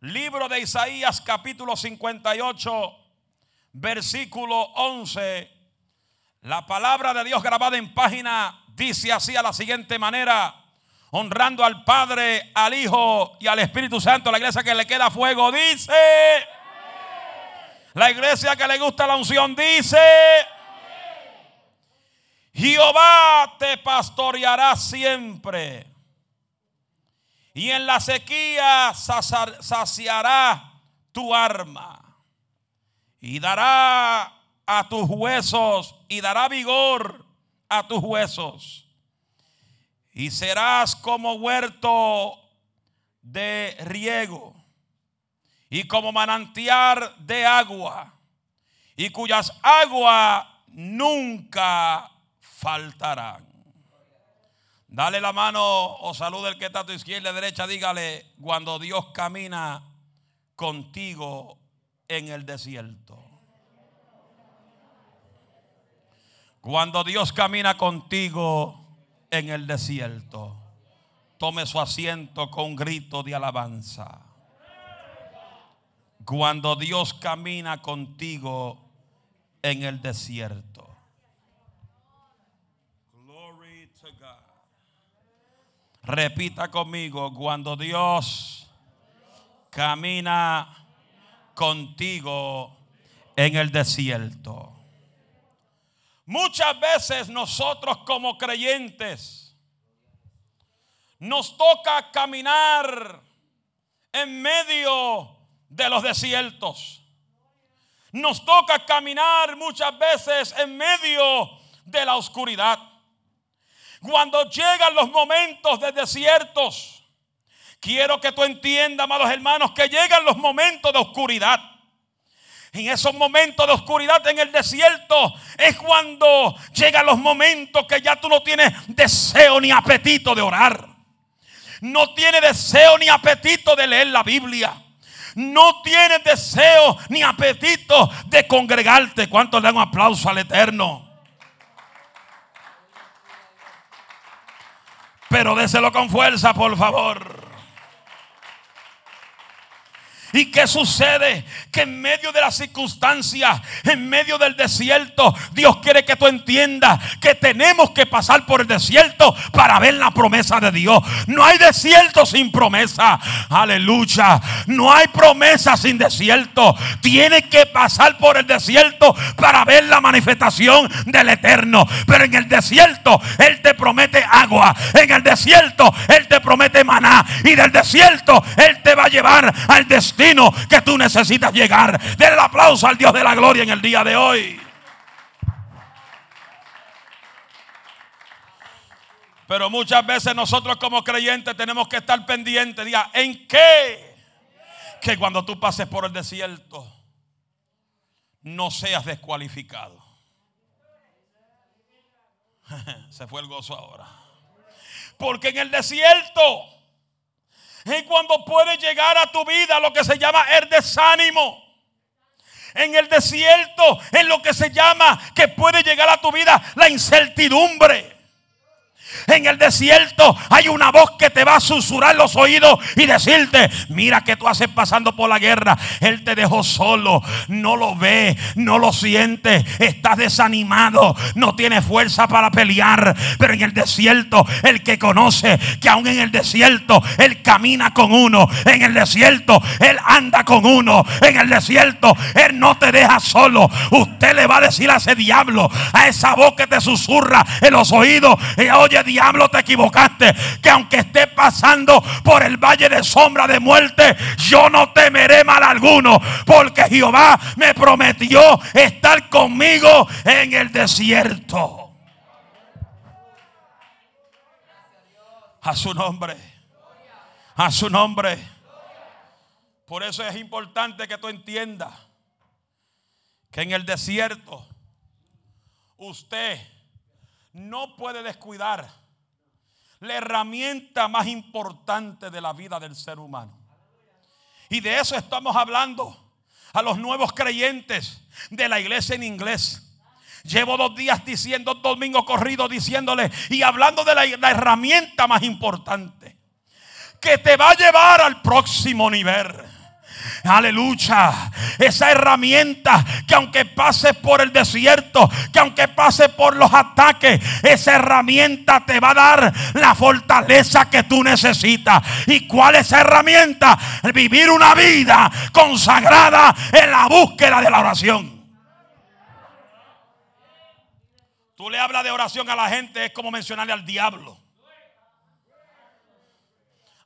Libro de Isaías capítulo 58, versículo 11. La palabra de Dios grabada en página dice así a la siguiente manera, honrando al Padre, al Hijo y al Espíritu Santo, la iglesia que le queda fuego dice, la iglesia que le gusta la unción dice, Jehová te pastoreará siempre. Y en la sequía saciará tu arma. Y dará a tus huesos y dará vigor a tus huesos. Y serás como huerto de riego y como manantial de agua y cuyas aguas nunca faltarán. Dale la mano o saluda el que está a tu izquierda derecha. Dígale cuando Dios camina contigo en el desierto. Cuando Dios camina contigo en el desierto, tome su asiento con grito de alabanza. Cuando Dios camina contigo en el desierto. Repita conmigo, cuando Dios camina contigo en el desierto. Muchas veces nosotros como creyentes nos toca caminar en medio de los desiertos. Nos toca caminar muchas veces en medio de la oscuridad. Cuando llegan los momentos de desiertos, quiero que tú entiendas, amados hermanos, que llegan los momentos de oscuridad. En esos momentos de oscuridad en el desierto es cuando llegan los momentos que ya tú no tienes deseo ni apetito de orar. No tienes deseo ni apetito de leer la Biblia. No tienes deseo ni apetito de congregarte. ¿Cuánto le dan un aplauso al Eterno? Pero déselo con fuerza, por favor. ¿Y qué sucede? Que en medio de las circunstancias, en medio del desierto, Dios quiere que tú entiendas que tenemos que pasar por el desierto para ver la promesa de Dios. No hay desierto sin promesa. Aleluya. No hay promesa sin desierto. Tienes que pasar por el desierto para ver la manifestación del eterno. Pero en el desierto, Él te promete agua. En el desierto, Él te promete maná. Y del desierto, Él te va a llevar al que tú necesitas llegar. Den el aplauso al Dios de la gloria en el día de hoy. Pero muchas veces nosotros como creyentes tenemos que estar pendientes. Diga, ¿en qué? Que cuando tú pases por el desierto, no seas descualificado. Se fue el gozo ahora. Porque en el desierto es cuando puede llegar a tu vida lo que se llama el desánimo. En el desierto es lo que se llama que puede llegar a tu vida la incertidumbre. En el desierto hay una voz que te va a susurrar los oídos y decirte, mira que tú haces pasando por la guerra. Él te dejó solo, no lo ve, no lo siente, estás desanimado, no tiene fuerza para pelear. Pero en el desierto, el que conoce que aún en el desierto, Él camina con uno. En el desierto, Él anda con uno. En el desierto, Él no te deja solo. Usted le va a decir a ese diablo, a esa voz que te susurra en los oídos, oye, diablo, te equivocaste. Que aunque esté pasando por el valle de sombra de muerte, yo no temeré mal alguno. Porque Jehová me prometió estar conmigo en el desierto. A su nombre. A su nombre. Por eso es importante que tú entiendas que en el desierto usted no puede descuidar la herramienta más importante de la vida del ser humano. Y de eso estamos hablando a los nuevos creyentes de la iglesia en inglés. Llevo dos días diciendo, dos domingos corridos diciéndole y hablando de la, la herramienta más importante que te va a llevar al próximo nivel Aleluya. Esa herramienta que aunque pase por el desierto, que aunque pase por los ataques, esa herramienta te va a dar la fortaleza que tú necesitas. ¿Y cuál es esa herramienta? Vivir una vida consagrada en la búsqueda de la oración. Tú le hablas de oración a la gente, es como mencionarle al diablo.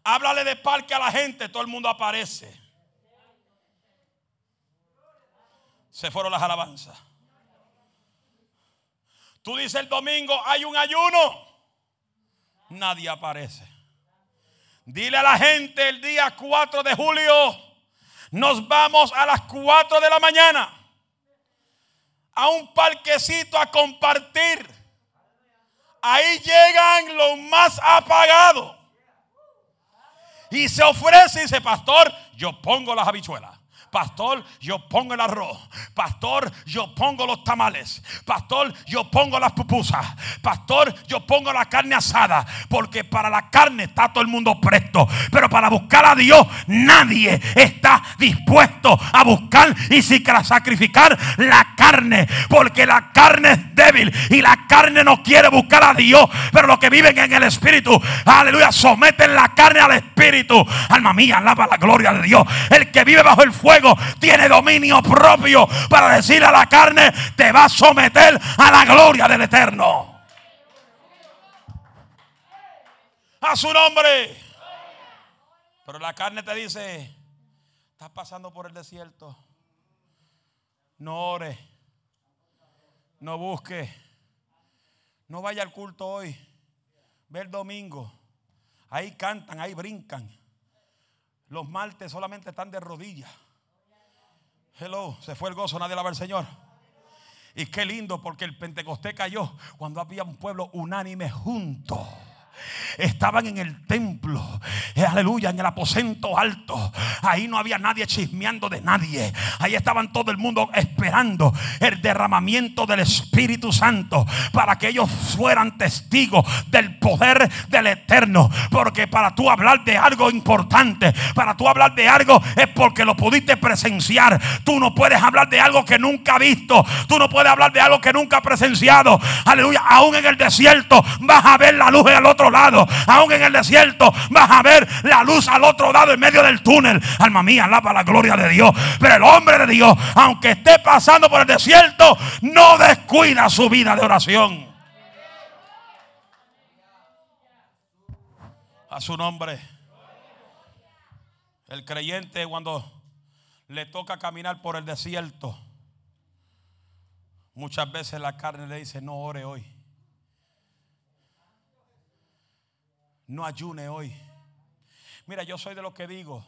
Háblale de parque a la gente, todo el mundo aparece. Se fueron las alabanzas. Tú dices el domingo, hay un ayuno. Nadie aparece. Dile a la gente el día 4 de julio, nos vamos a las 4 de la mañana a un parquecito a compartir. Ahí llegan los más apagados. Y se ofrece y dice, pastor, yo pongo las habichuelas. Pastor, yo pongo el arroz. Pastor, yo pongo los tamales. Pastor, yo pongo las pupusas. Pastor, yo pongo la carne asada. Porque para la carne está todo el mundo presto. Pero para buscar a Dios, nadie está dispuesto a buscar y sacrificar la carne. Porque la carne es débil y la carne no quiere buscar a Dios. Pero los que viven en el Espíritu, aleluya, someten la carne al Espíritu. Alma mía, alaba la gloria de Dios. El que vive bajo el fuego tiene dominio propio para decir a la carne, te va a someter a la gloria del Eterno. A su nombre. Pero la carne te dice, estás pasando por el desierto. No ore. No busque. No vaya al culto hoy. Ve el domingo. Ahí cantan, ahí brincan. Los martes solamente están de rodillas. Hello, se fue el gozo, nadie la ve al Señor. Y qué lindo porque el Pentecostés cayó cuando había un pueblo unánime junto estaban en el templo, aleluya, en el aposento alto. Ahí no había nadie chismeando de nadie. Ahí estaban todo el mundo esperando el derramamiento del Espíritu Santo para que ellos fueran testigos del poder del Eterno. Porque para tú hablar de algo importante, para tú hablar de algo es porque lo pudiste presenciar. Tú no puedes hablar de algo que nunca has visto. Tú no puedes hablar de algo que nunca has presenciado. Aleluya, aún en el desierto vas a ver la luz en el lado. Aún en el desierto vas a ver la luz al otro lado en medio del túnel. Alma mía, alaba la gloria de Dios. Pero el hombre de Dios, aunque esté pasando por el desierto, no descuida su vida de oración. A su nombre. El creyente cuando le toca caminar por el desierto, muchas veces la carne le dice, no ore hoy. No ayune hoy. Mira, yo soy de los que digo,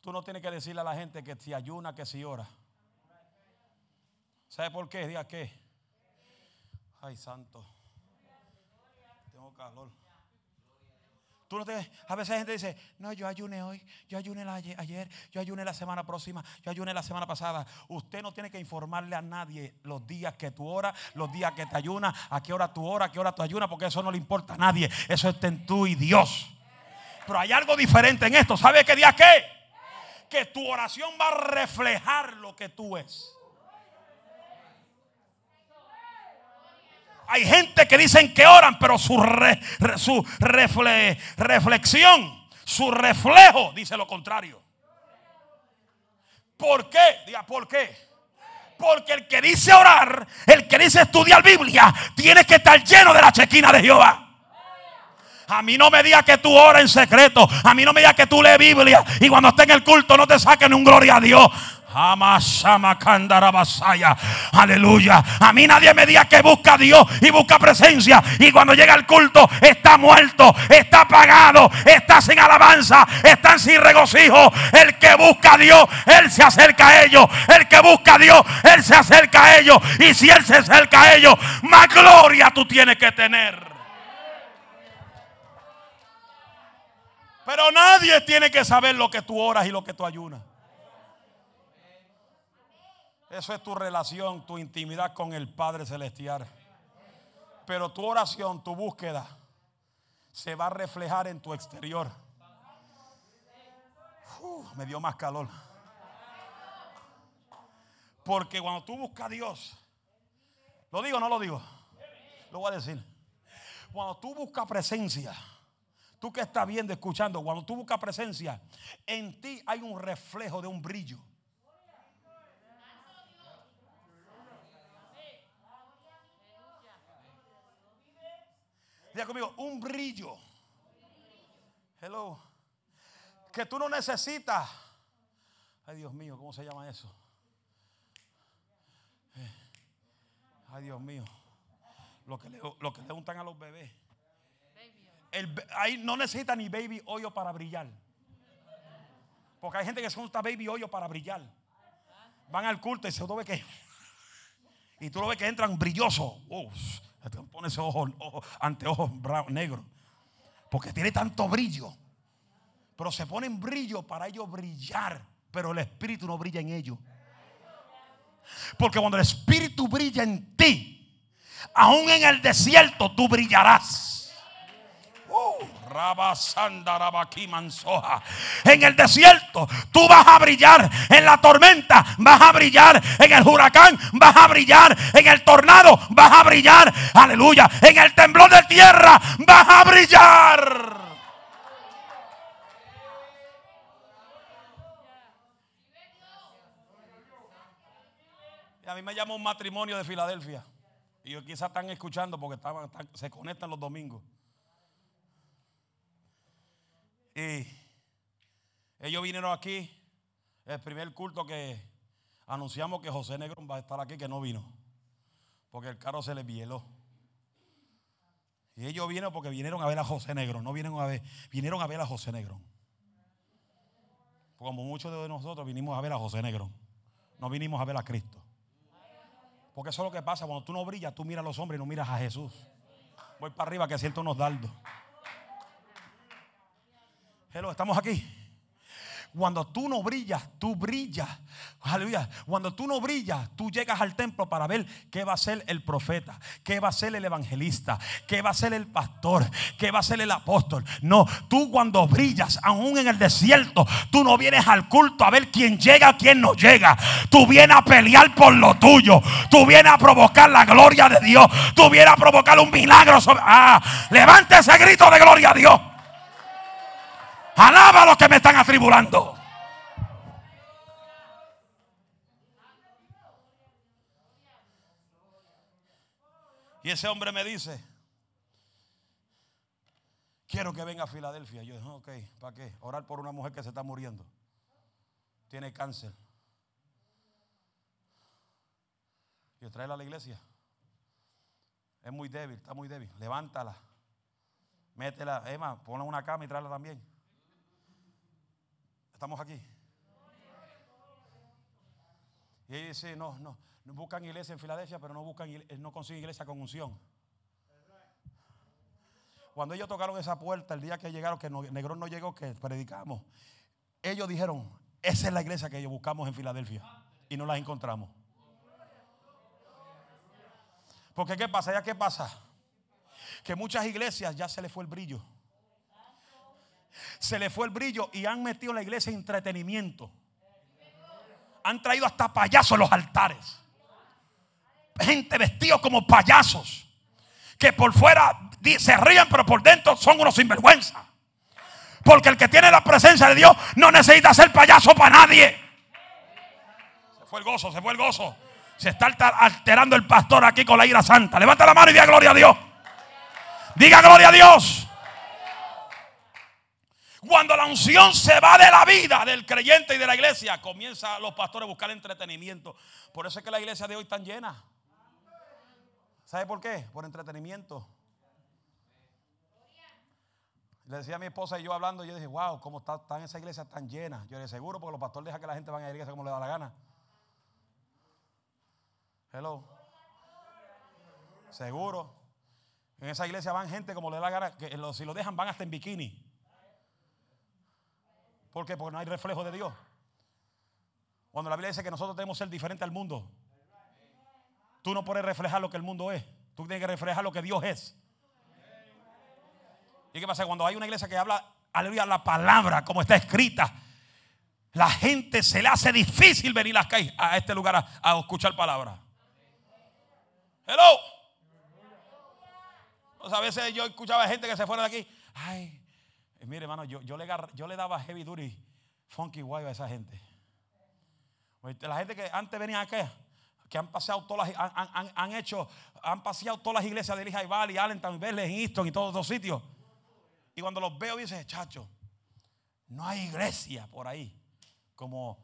tú no tienes que decirle a la gente que si ayuna, que si ora. ¿Sabe por qué? Diga qué. Ay, santo. Tengo calor. Tú no te, a veces la gente dice, no, yo ayuné hoy, yo ayuné ayer, yo ayuné la semana próxima, yo ayuné la semana pasada. Usted no tiene que informarle a nadie los días que tú oras, los días que te ayunas, a qué hora tú oras, a qué hora tú ayunas, porque eso no le importa a nadie. Eso está en tú y Dios. Pero hay algo diferente en esto. ¿Sabe qué día qué? Que tu oración va a reflejar lo que tú es. Hay gente que dicen que oran, pero su, su reflexión, su reflejo dice lo contrario. ¿Por qué? Diga, ¿por qué? Porque el que dice orar, el que dice estudiar Biblia, tiene que estar lleno de la chequina de Jehová. A mí no me diga que tú oras en secreto. A mí no me diga que tú lees Biblia. Y cuando esté en el culto no te saquen un gloria a Dios. Aleluya. A mí nadie me diga que busca a Dios y busca presencia. Y cuando llega el culto, está muerto, está apagado, está sin alabanza, está sin regocijo. El que busca a Dios, Él se acerca a ellos. El que busca a Dios, Él se acerca a ellos. Y si Él se acerca a ellos, más gloria tú tienes que tener. Pero nadie tiene que saber lo que tú oras y lo que tú ayunas. Eso es tu relación, tu intimidad con el Padre Celestial. Pero tu oración, tu búsqueda, se va a reflejar en tu exterior. Me dio más calor. Porque cuando tú buscas a Dios, ¿lo digo o no lo digo? Lo voy a decir. Cuando tú buscas presencia, tú que estás viendo, escuchando, cuando tú buscas presencia, en ti hay un reflejo de un brillo. Un brillo. Hello. Que tú no necesitas. Ay, Dios mío, ¿cómo se llama eso? Eh, ay, Dios mío. Lo que le, lo que le untan a los bebés. El, ahí no necesita ni baby hoyo para brillar. Porque hay gente que se unta baby hoyo para brillar. Van al culto y se ve que. Y tú lo ves que entran brillosos. Uf, pone ese ojo, ojo anteojos negros. Porque tiene tanto brillo. Pero se ponen brillo para ellos brillar. Pero el Espíritu no brilla en ellos. Porque cuando el Espíritu brilla en ti, aún en el desierto tú brillarás. En el desierto tú vas a brillar, en la tormenta vas a brillar, en el huracán vas a brillar, en el tornado vas a brillar, aleluya, en el temblor de tierra vas a brillar. a mí me llama un matrimonio de Filadelfia. Y quizás están escuchando porque se conectan los domingos. Y ellos vinieron aquí, el primer culto que anunciamos que José Negrón va a estar aquí, que no vino. Porque el carro se les bieló. Y ellos vinieron porque vinieron a ver a José Negrón, no vinieron a ver, vinieron a ver a José Negrón. Como muchos de nosotros vinimos a ver a José Negrón, no vinimos a ver a Cristo. Porque eso es lo que pasa. Cuando tú no brillas, tú miras a los hombres y no miras a Jesús. Voy para arriba que siento unos dardos. Estamos aquí. Cuando tú no brillas, tú brillas. Aleluya. Cuando tú no brillas, tú llegas al templo para ver qué va a ser el profeta, qué va a ser el evangelista, qué va a ser el pastor, qué va a ser el apóstol. No, tú cuando brillas, aún en el desierto, tú no vienes al culto a ver quién llega, quién no llega. Tú vienes a pelear por lo tuyo. Tú vienes a provocar la gloria de Dios. Tú vienes a provocar un milagro. Sobre... Ah, levante ese grito de gloria a Dios. Alaba a los que me están atribulando. Y ese hombre me dice, quiero que venga a Filadelfia. Yo dije, ok, ¿para qué? Orar por una mujer que se está muriendo. Tiene cáncer. Y traerla a la iglesia. Es muy débil, está muy débil. Levántala. Métela, Emma, ponla una cama y tráela también. Estamos aquí. Y dice, no, no, no buscan iglesia en Filadelfia, pero no buscan, no consiguen iglesia con unción. Cuando ellos tocaron esa puerta el día que llegaron, que Negrón no llegó, que predicamos, ellos dijeron, esa es la iglesia que ellos buscamos en Filadelfia y no la encontramos. Porque ¿qué pasa? ¿Ya qué pasa? Que muchas iglesias ya se les fue el brillo se le fue el brillo y han metido en la iglesia entretenimiento. Han traído hasta payasos en los altares. Gente vestidos como payasos. Que por fuera se ríen, pero por dentro son unos sinvergüenza. Porque el que tiene la presencia de Dios no necesita ser payaso para nadie. Se fue el gozo, se fue el gozo. Se está alterando el pastor aquí con la ira santa. Levanta la mano y diga gloria a Dios. Diga gloria a Dios. Cuando la unción se va de la vida del creyente y de la iglesia, comienzan los pastores a buscar entretenimiento. Por eso es que la iglesia de hoy está llena. ¿Sabe por qué? Por entretenimiento. Le decía a mi esposa y yo hablando, yo dije, wow, ¿cómo está, en esa iglesia tan llena? Yo le seguro porque los pastores dejan que la gente vaya a la iglesia como le da la gana. Hello. Seguro. En esa iglesia van gente como le da la gana, si lo dejan van hasta en bikini. ¿Por qué? Porque no hay reflejo de Dios. Cuando la Biblia dice que nosotros debemos ser diferentes al mundo, tú no puedes reflejar lo que el mundo es. Tú tienes que reflejar lo que Dios es. ¿Y qué pasa? Cuando hay una iglesia que habla, aleluya, la palabra como está escrita, la gente se le hace difícil venir a este lugar a, escuchar palabra. Hello. a veces yo escuchaba gente que se fuera de aquí. Ay, mire, hermano, yo, yo, le, yo le daba heavy duty, funky guay a esa gente. La gente que antes venía acá, que han paseado todas las, han, han, hecho, han paseado todas las iglesias de Lehigh Valley, Allentown, Berlin, Easton y todos los sitios. Y cuando los veo, dice, chacho, no hay iglesia por ahí como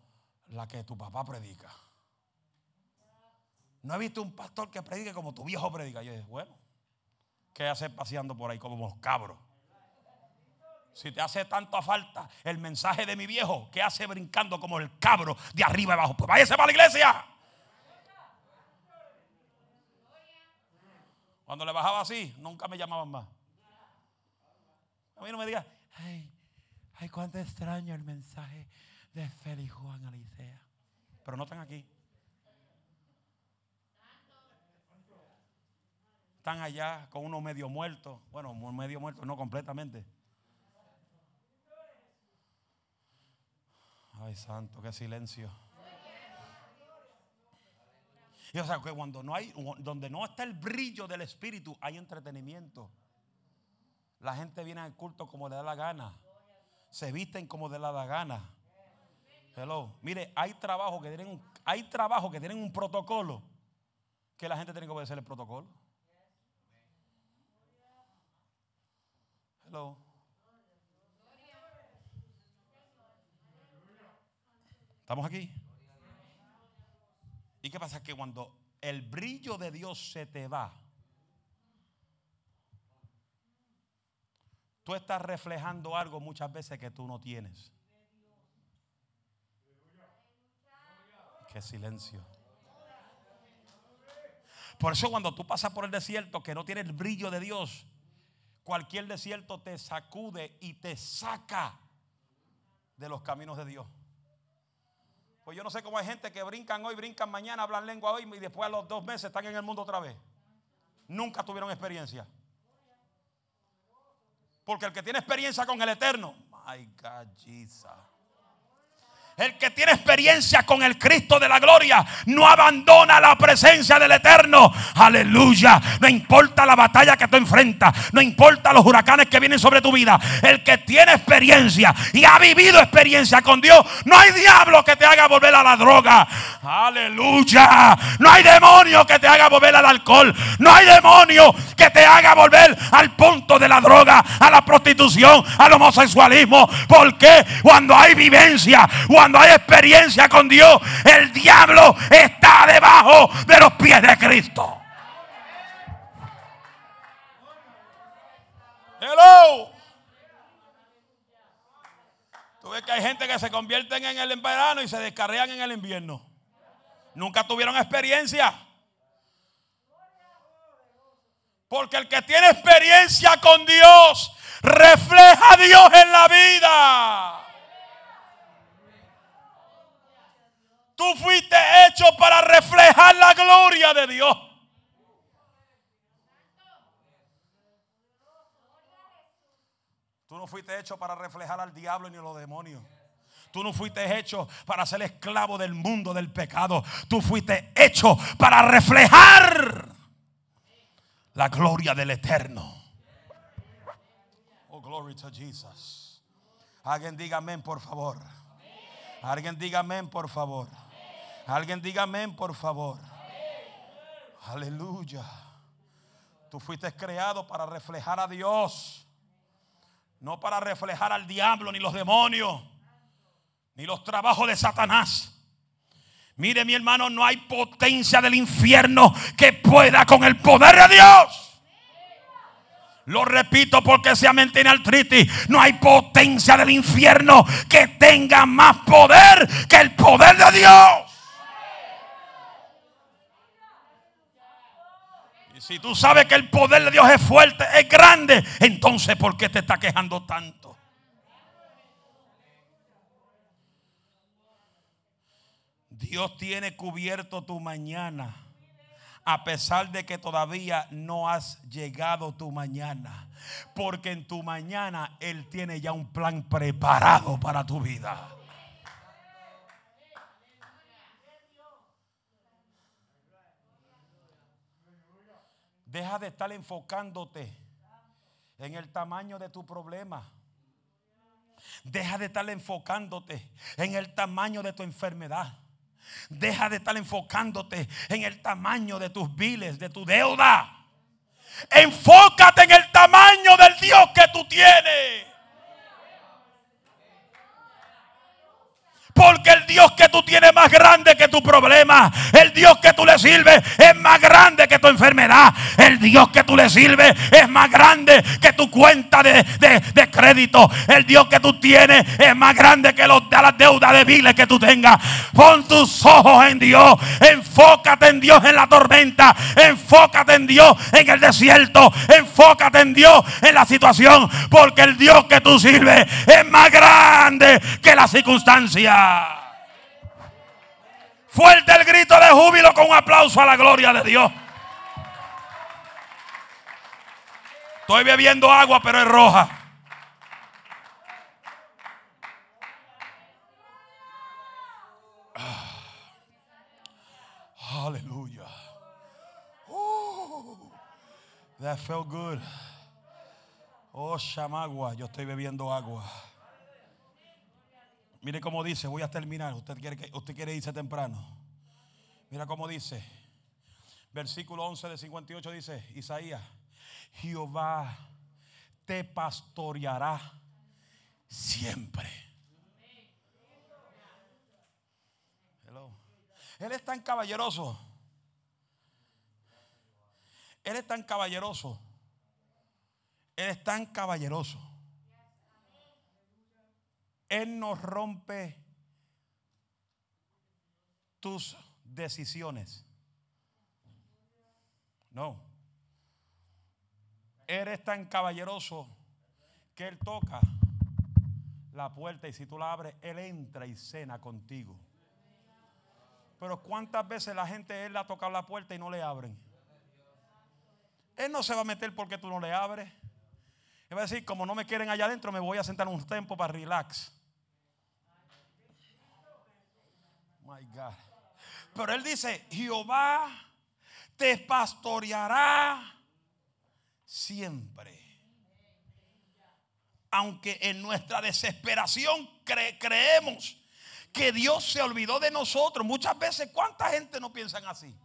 la que tu papá predica. No he visto un pastor que predique como tu viejo predica. Y yo dije, bueno, ¿qué hace paseando por ahí como los cabros? Si te hace tanta falta el mensaje de mi viejo, ¿qué hace brincando como el cabro de arriba y abajo? Pues váyase para la iglesia. Cuando le bajaba así, nunca me llamaban más. A mí no me diga, ay, ay, cuánto extraño el mensaje de Félix Juan Alicea. Pero no están aquí. Están allá con uno medio muerto. Bueno, medio muerto, no completamente. Ay, santo, qué silencio. Y o sea, que cuando no hay, donde no está el brillo del Espíritu, hay entretenimiento. La gente viene al culto como le da la gana. Se visten como le da la gana. Hello. Mire, hay trabajos que tienen un, hay trabajo que tienen un protocolo que la gente tiene que obedecer el protocolo. Hello. ¿Estamos aquí? ¿Y qué pasa? Que cuando el brillo de Dios se te va, tú estás reflejando algo muchas veces que tú no tienes. Qué silencio. Por eso cuando tú pasas por el desierto que no tiene el brillo de Dios, cualquier desierto te sacude y te saca de los caminos de Dios. Pues yo no sé cómo hay gente que brincan hoy, brincan mañana, hablan lengua hoy y después a los dos meses están en el mundo otra vez. Nunca tuvieron experiencia. Porque el que tiene experiencia con el eterno, my. El que tiene experiencia con el Cristo de la gloria no abandona la presencia del Eterno. Aleluya. No importa la batalla que tú enfrentas. No importa los huracanes que vienen sobre tu vida. El que tiene experiencia y ha vivido experiencia con Dios. No hay diablo que te haga volver a la droga. Aleluya. No hay demonio que te haga volver al alcohol. No hay demonio que te haga volver al punto de la droga, a la prostitución, al homosexualismo. Porque cuando hay vivencia, hay experiencia con Dios, el diablo está debajo de los pies de Cristo. Hello. Tú ves que hay gente que se convierten en el verano y se descarrean en el invierno. Nunca tuvieron experiencia. Porque el que tiene experiencia con Dios refleja a Dios en la vida. Tú fuiste hecho para reflejar la gloria de Dios. Tú no fuiste hecho para reflejar al diablo ni a los demonios. Tú no fuiste hecho para ser esclavo del mundo del pecado. Tú fuiste hecho para reflejar la gloria del eterno. Oh, glory to Jesus. Alguien diga amén, por favor. Alguien diga amén, por favor. Alguien diga amén, por favor. Aleluya. Tú fuiste creado para reflejar a Dios. No para reflejar al diablo, ni los demonios, ni los trabajos de Satanás. Mire mi hermano, no hay potencia del infierno que pueda con el poder de Dios. Lo repito porque sea mentira al triti. No hay potencia del infierno que tenga más poder que el poder de Dios. Si tú sabes que el poder de Dios es fuerte, es grande, entonces ¿por qué te está quejando tanto? Dios tiene cubierto tu mañana. A pesar de que todavía no has llegado tu mañana. Porque en tu mañana Él tiene ya un plan preparado para tu vida. Deja de estar enfocándote en el tamaño de tu problema. Deja de estar enfocándote en el tamaño de tu enfermedad. Deja de estar enfocándote en el tamaño de tus biles, de tu deuda. Enfócate en el tamaño del Dios que tú tienes. Porque el Dios que tú tienes es más grande que tu problema. El Dios que tú le sirves es más grande que tu enfermedad. El Dios que tú le sirves es más grande que tu cuenta de, crédito. El Dios que tú tienes es más grande que los, las deudas débiles que tú tengas. Pon tus ojos en Dios. Enfócate en Dios en la tormenta. Enfócate en Dios en el desierto. Enfócate en Dios en la situación. Porque el Dios que tú sirves es más grande que la circunstancia. Fuerte el grito de júbilo con un aplauso a la gloria de Dios. Estoy bebiendo agua, pero es roja. Ah. Aleluya. Uh, that felt good. Oh, chamagua, yo estoy bebiendo agua. Mire cómo dice, voy a terminar. Usted quiere, usted quiere irse temprano. Mira cómo dice. Versículo 11 de 58 dice, Isaías, Jehová te pastoreará siempre. Él es tan caballeroso. Él es tan caballeroso. Él es tan caballeroso él no rompe tus decisiones. No. Eres tan caballeroso que Él toca la puerta y si tú la abres, Él entra y cena contigo. Pero ¿cuántas veces la gente Él le ha tocado la puerta y no le abren? Él no se va a meter porque tú no le abres. Él va a decir, como no me quieren allá adentro, me voy a sentar un tiempo para relax. My God. Pero él dice, Jehová te pastoreará siempre. Aunque en nuestra desesperación creemos que Dios se olvidó de nosotros. Muchas veces, ¿cuánta gente no piensan así?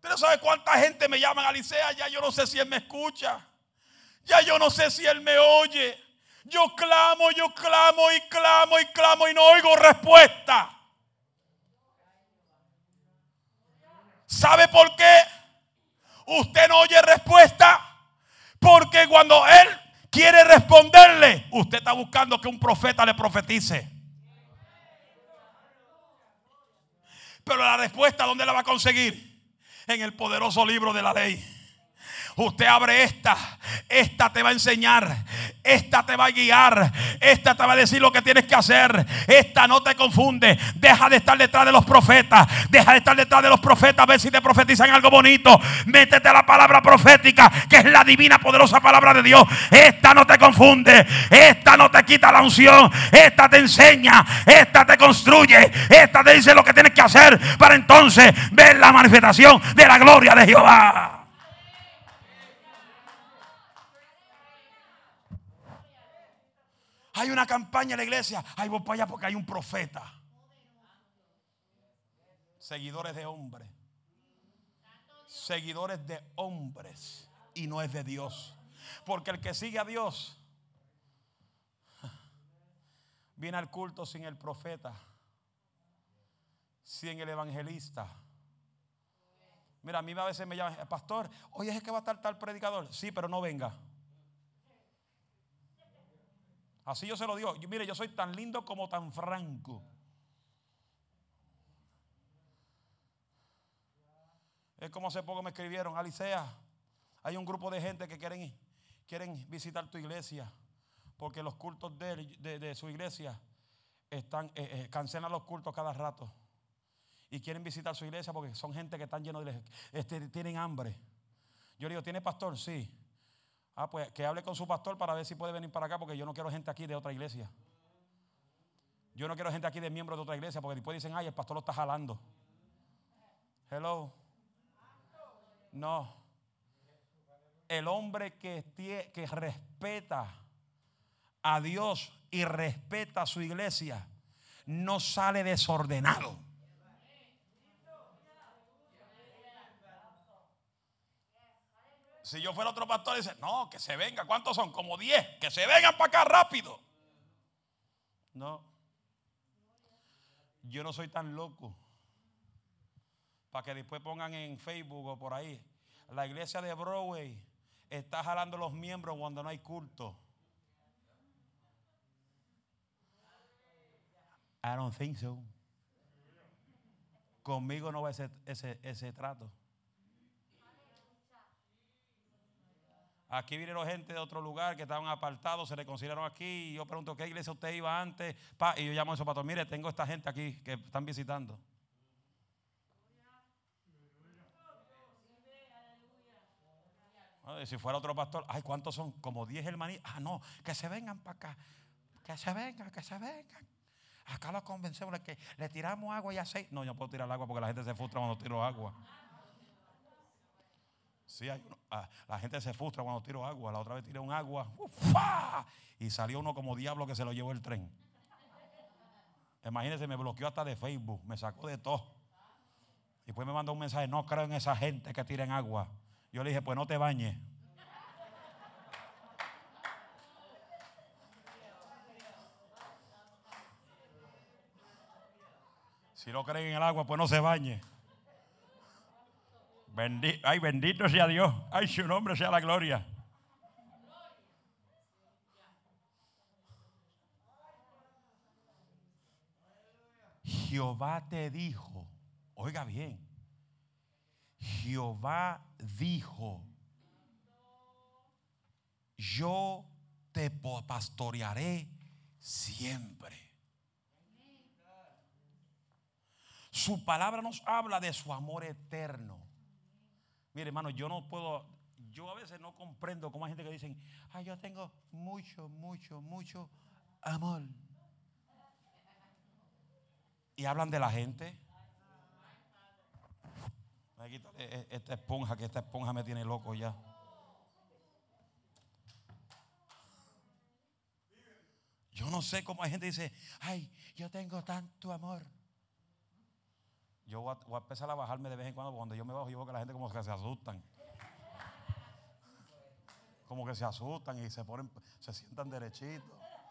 Pero sabe cuánta gente me llama a Alicea? Ya yo no sé si él me escucha. Ya yo no sé si él me oye. Yo clamo, yo clamo y clamo y clamo y no oigo respuesta. ¿Sabe por qué usted no oye respuesta? Porque cuando Él quiere responderle, usted está buscando que un profeta le profetice. Pero la respuesta, ¿dónde la va a conseguir? En el poderoso libro de la ley. Usted abre esta, esta te va a enseñar, esta te va a guiar, esta te va a decir lo que tienes que hacer, esta no te confunde. Deja de estar detrás de los profetas, deja de estar detrás de los profetas. A ver si te profetizan algo bonito. Métete a la palabra profética, que es la divina, poderosa palabra de Dios. Esta no te confunde, esta no te quita la unción, esta te enseña, esta te construye, esta te dice lo que tienes que hacer para entonces ver la manifestación de la gloria de Jehová. Hay una campaña en la iglesia. Ay, voy para allá porque hay un profeta. Seguidores de hombres. Seguidores de hombres. Y no es de Dios. Porque el que sigue a Dios viene al culto sin el profeta, sin el evangelista. Mira, a mí a veces me llaman, pastor, oye, es que va a estar tal predicador. Sí, pero no venga. Así yo se lo digo. mire, yo soy tan lindo como tan franco. Es como hace poco me escribieron, Alicea, hay un grupo de gente que quieren, quieren visitar tu iglesia porque los cultos de, su iglesia están, eh, eh, cancelan los cultos cada rato y quieren visitar su iglesia porque son gente que están llenos de, este, tienen hambre. Yo le digo, ¿tiene pastor? Sí. Ah, pues que hable con su pastor para ver si puede venir para acá, porque yo no quiero gente aquí de otra iglesia. Yo no quiero gente aquí de miembros de otra iglesia, porque después dicen, ay, el pastor lo está jalando. Hello. No. el hombre que, respeta a Dios y respeta a su iglesia no sale desordenado. Si yo fuera otro pastor, dice, no, que se venga. ¿Cuántos son? Como 10. Que se vengan para acá rápido. No. Yo no soy tan loco. Para que después pongan en Facebook o por ahí. La iglesia de Broadway está jalando los miembros cuando no hay culto. I don't think so. Conmigo no va ese, ese, ese trato. Aquí vinieron gente de otro lugar que estaban apartados, se reconciliaron aquí. Y yo pregunto, ¿qué iglesia usted iba antes? Pa, y yo llamo a esos pastor, mire, tengo esta gente aquí que están visitando. Ay, Si fuera otro pastor, ay, ¿cuántos son? Como 10 hermanitos. Ah, no, que se vengan para acá. Que se vengan, que se vengan. Acá los convencemos de que le tiramos agua y aceite. No, yo no puedo tirar agua porque la gente se frustra cuando tiro agua. Sí, hay uno- ah, la gente se frustra cuando tiro agua. La otra vez tiré un agua ¡ufa! y salió uno como diablo que se lo llevó el tren. Imagínense, me bloqueó hasta de Facebook, me sacó de todo. Y después me mandó un mensaje, no creo en esa gente que tiren agua. Yo le dije, pues no te bañes. Si no creen en el agua, pues no se bañe. Ay, bendito sea Dios. Ay, su nombre sea la gloria. Jehová te dijo, oiga bien, Jehová dijo, yo te pastorearé siempre. Su palabra nos habla de su amor eterno. Mire, hermano, yo no puedo, yo a veces no comprendo cómo hay gente que dicen, ay, yo tengo mucho, mucho, mucho amor. Y hablan de la gente. Me quita e- e- esta esponja, que esta esponja me tiene loco ya. Yo no sé cómo hay gente que dice, ay, yo tengo tanto amor. Yo voy a, empezar a bajarme de vez en cuando. porque Cuando yo me bajo, yo veo que la gente como que se asustan. Como que se asustan y se ponen, se sientan derechitos.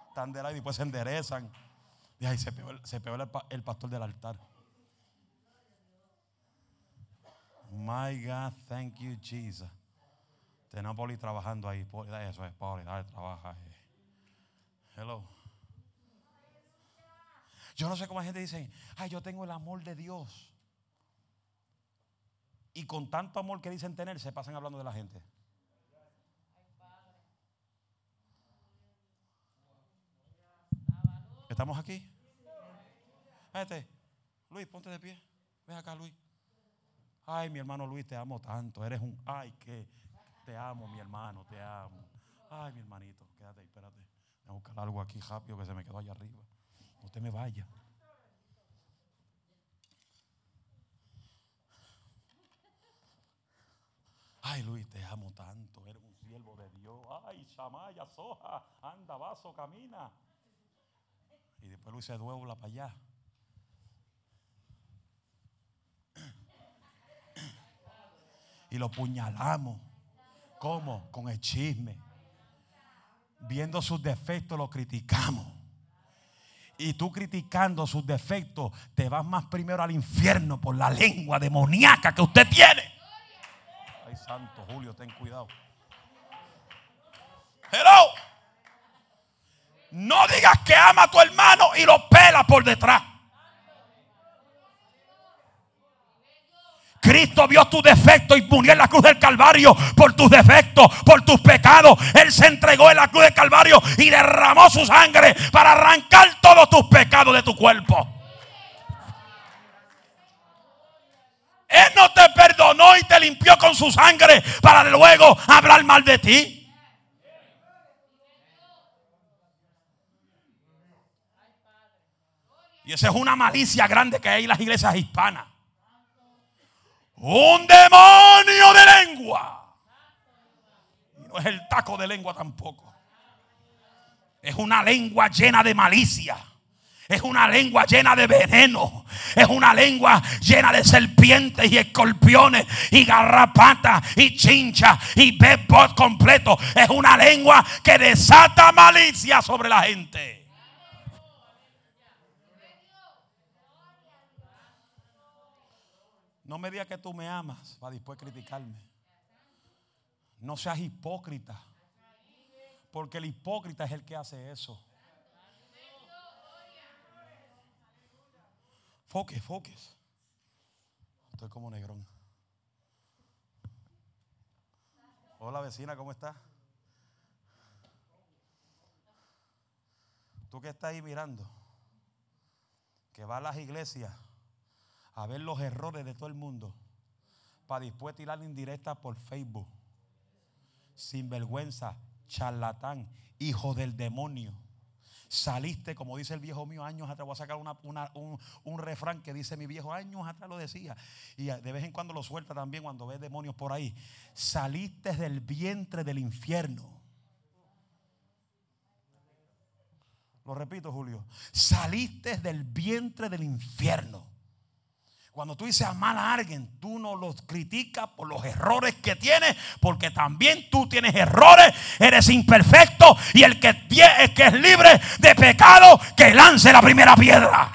Están de lado y después se enderezan. Y se el- se el, pa- el pastor del altar. My God, thank you, Jesus. Tenemos a Poli trabajando ahí. Eso es, Poli, dale, trabaja. ahí. Hello. Yo no sé cómo la gente dice, ay, yo tengo el amor de Dios. Y con tanto amor que dicen tener, se pasan hablando de la gente. ¿Estamos aquí? Vete. Luis, ponte de pie. Ven acá, Luis. Ay, mi hermano Luis, te amo tanto. Eres un, ay, que te amo, mi hermano, te amo. Ay, mi hermanito, quédate espérate. Voy a buscar algo aquí rápido que se me quedó allá arriba. No te me vaya. Ay, Luis, te amo tanto. Eres un siervo de Dios. Ay, Shamaya, Soja, anda, vaso, camina. Y después Luis se dobla para allá. Y lo puñalamos. ¿Cómo? Con el chisme. Viendo sus defectos lo criticamos. Y tú criticando sus defectos, te vas más primero al infierno por la lengua demoníaca que usted tiene. Santo Julio, ten cuidado. Hello. No digas que ama a tu hermano y lo pela por detrás. Cristo vio tus defectos y murió en la cruz del Calvario por tus defectos, por tus pecados. Él se entregó en la cruz del Calvario y derramó su sangre para arrancar todos tus pecados de tu cuerpo. Él no te perdonó y te limpió con su sangre para luego hablar mal de ti. Y esa es una malicia grande que hay en las iglesias hispanas. Un demonio de lengua. No es el taco de lengua tampoco. Es una lengua llena de malicia. Es una lengua llena de veneno. Es una lengua llena de serpientes y escorpiones y garrapatas y chinchas y bebot completo. Es una lengua que desata malicia sobre la gente. No me digas que tú me amas para después criticarme. No seas hipócrita. Porque el hipócrita es el que hace eso. Foques, foques. Estoy como negrón. Hola vecina, ¿cómo estás? Tú que estás ahí mirando, que va a las iglesias a ver los errores de todo el mundo, para después tirar indirecta por Facebook. Sin vergüenza, charlatán, hijo del demonio. Saliste, como dice el viejo mío, años atrás. Voy a sacar un, refrán que dice mi viejo, años atrás lo decía. Y de vez en cuando lo suelta también cuando ve demonios por ahí. Saliste del vientre del infierno. Lo repito, Julio. Saliste del vientre del infierno. Cuando tú dices amar a alguien, tú no los criticas por los errores que tiene, porque también tú tienes errores, eres imperfecto y el que, es libre de pecado, que lance la primera piedra.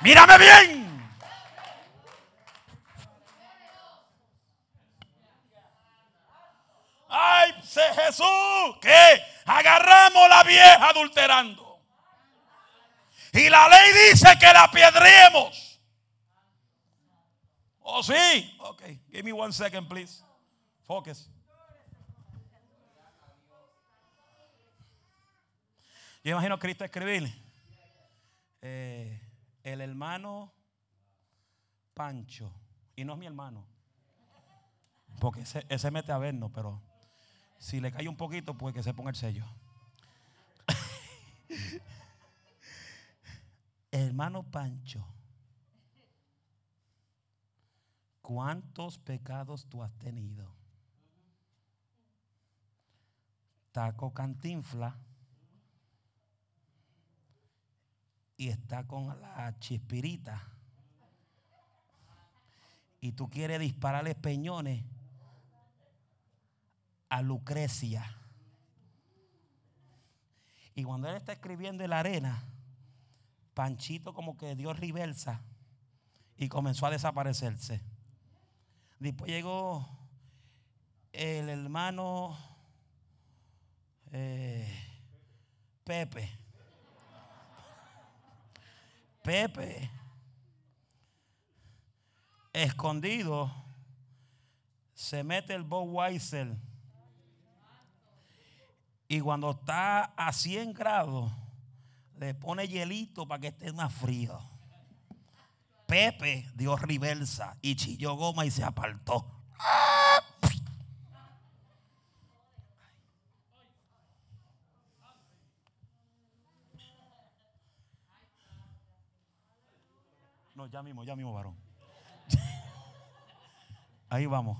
Mírame bien. Ay, Jesús, que agarramos la vieja adulterando. Y la ley dice que la piedremos. Oh, sí. Ok, give me one second, please. Focus. Yo imagino a Cristo escribirle. Eh, el hermano Pancho. Y no es mi hermano. Porque ese, ese mete a vernos, pero si le cae un poquito, pues que se ponga el sello. Hermano Pancho, ¿cuántos pecados tú has tenido? Taco cantinfla y está con la chispirita. Y tú quieres dispararle peñones a Lucrecia. Y cuando él está escribiendo en la arena, Panchito como que dio reversa y comenzó a desaparecerse. Después llegó el hermano eh, Pepe. Pepe, escondido, se mete el Bob Weiser. Y cuando está a 100 grados, le pone hielito para que esté más frío. Pepe dio reversa y chilló goma y se apartó. No, ya mismo, ya mismo, varón. Ahí vamos.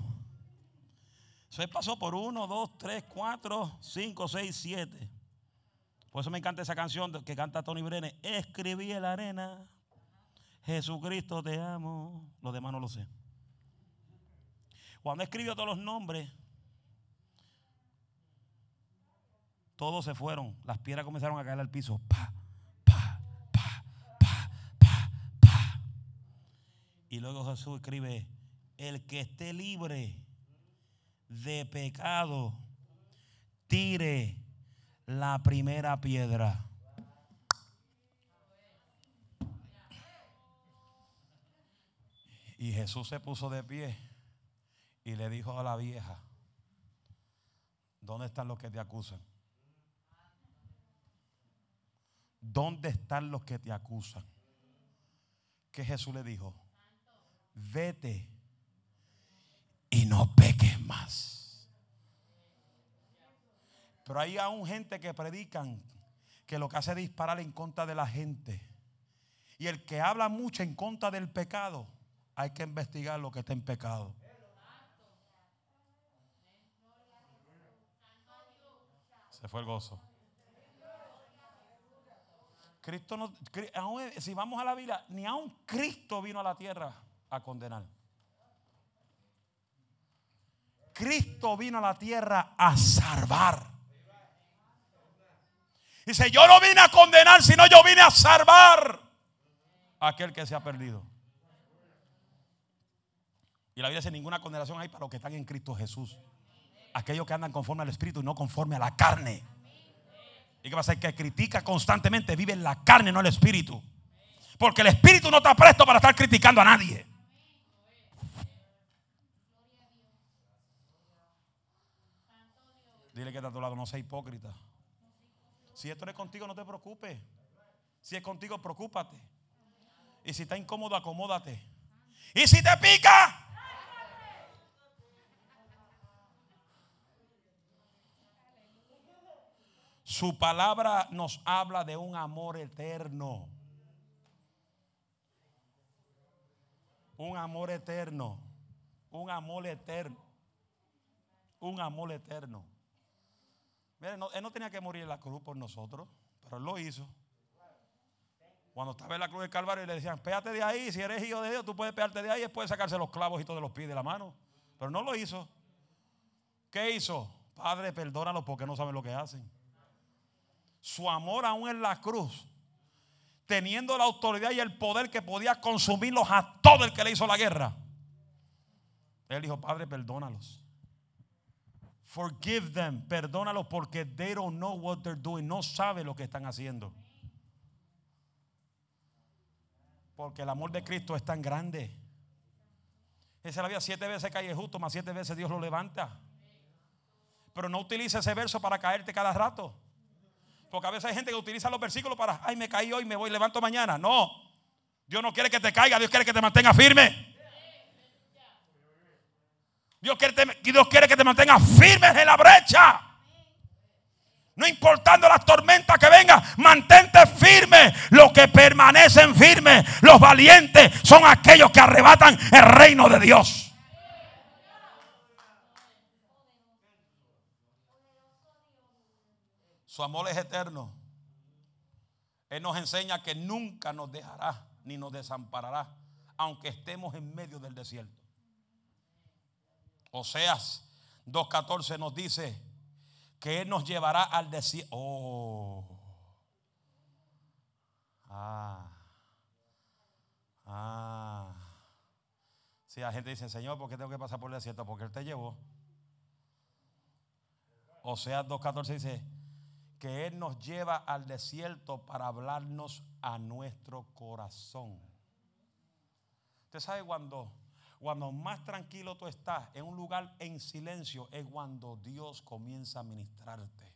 Se pasó por uno, dos, tres, cuatro, cinco, seis, siete. Por eso me encanta esa canción que canta Tony Brene. Escribí en la arena. Jesucristo te amo. Los demás no lo sé. Cuando escribió todos los nombres, todos se fueron. Las piedras comenzaron a caer al piso. Pa, pa, pa, pa, pa, pa. Y luego Jesús escribe: El que esté libre de pecado, tire la primera piedra. Y Jesús se puso de pie y le dijo a la vieja, ¿dónde están los que te acusan? ¿Dónde están los que te acusan? Que Jesús le dijo, vete y no peques más. Pero hay aún gente que predican que lo que hace es disparar en contra de la gente. Y el que habla mucho en contra del pecado, hay que investigar lo que está en pecado. Se fue el gozo. Cristo no, si vamos a la Biblia, ni aun Cristo vino a la tierra a condenar. Cristo vino a la tierra a salvar. Dice, yo no vine a condenar, sino yo vine a salvar a aquel que se ha perdido. Y la Biblia dice, ninguna condenación hay para los que están en Cristo Jesús. Aquellos que andan conforme al Espíritu y no conforme a la carne. ¿Y qué pasa? El que critica constantemente vive en la carne, no el Espíritu. Porque el Espíritu no está presto para estar criticando a nadie. Dile que está a tu lado, no sea hipócrita. Si esto es contigo, no te preocupes. Si es contigo, preocúpate. Y si está incómodo, acomódate. Y si te pica, Su palabra nos habla de un amor eterno. Un amor eterno. Un amor eterno. Un amor eterno. Miren, él no tenía que morir en la cruz por nosotros, pero él lo hizo. Cuando estaba en la cruz del Calvario le decían, pégate de ahí, si eres hijo de Dios, tú puedes pegarte de ahí y después sacarse los clavos y todos los pies de la mano. Pero no lo hizo. ¿Qué hizo? Padre, perdónalo porque no saben lo que hacen su amor aún en la cruz, teniendo la autoridad y el poder que podía consumirlos a todo el que le hizo la guerra. Él dijo, Padre, perdónalos. Forgive them, perdónalos porque they don't know what they're doing, no sabe lo que están haciendo. Porque el amor de Cristo es tan grande. Esa la vida siete veces cae justo, más siete veces Dios lo levanta. Pero no utilice ese verso para caerte cada rato. Porque a veces hay gente que utiliza los versículos para, ay, me caí hoy, me voy, levanto mañana. No. Dios no quiere que te caiga, Dios quiere que te mantenga firme. Dios quiere, Dios quiere que te mantenga firme en la brecha. No importando las tormentas que vengan, mantente firme. Los que permanecen firmes, los valientes, son aquellos que arrebatan el reino de Dios. Su amor es eterno. Él nos enseña que nunca nos dejará ni nos desamparará, aunque estemos en medio del desierto. Oseas 2.14 nos dice que Él nos llevará al desierto. Oh. Ah. Ah. Si la gente dice, Señor, ¿por qué tengo que pasar por el desierto? Porque Él te llevó. Oseas 2.14 dice, que Él nos lleva al desierto para hablarnos a nuestro corazón. Usted sabe cuando, cuando más tranquilo tú estás en un lugar en silencio es cuando Dios comienza a ministrarte.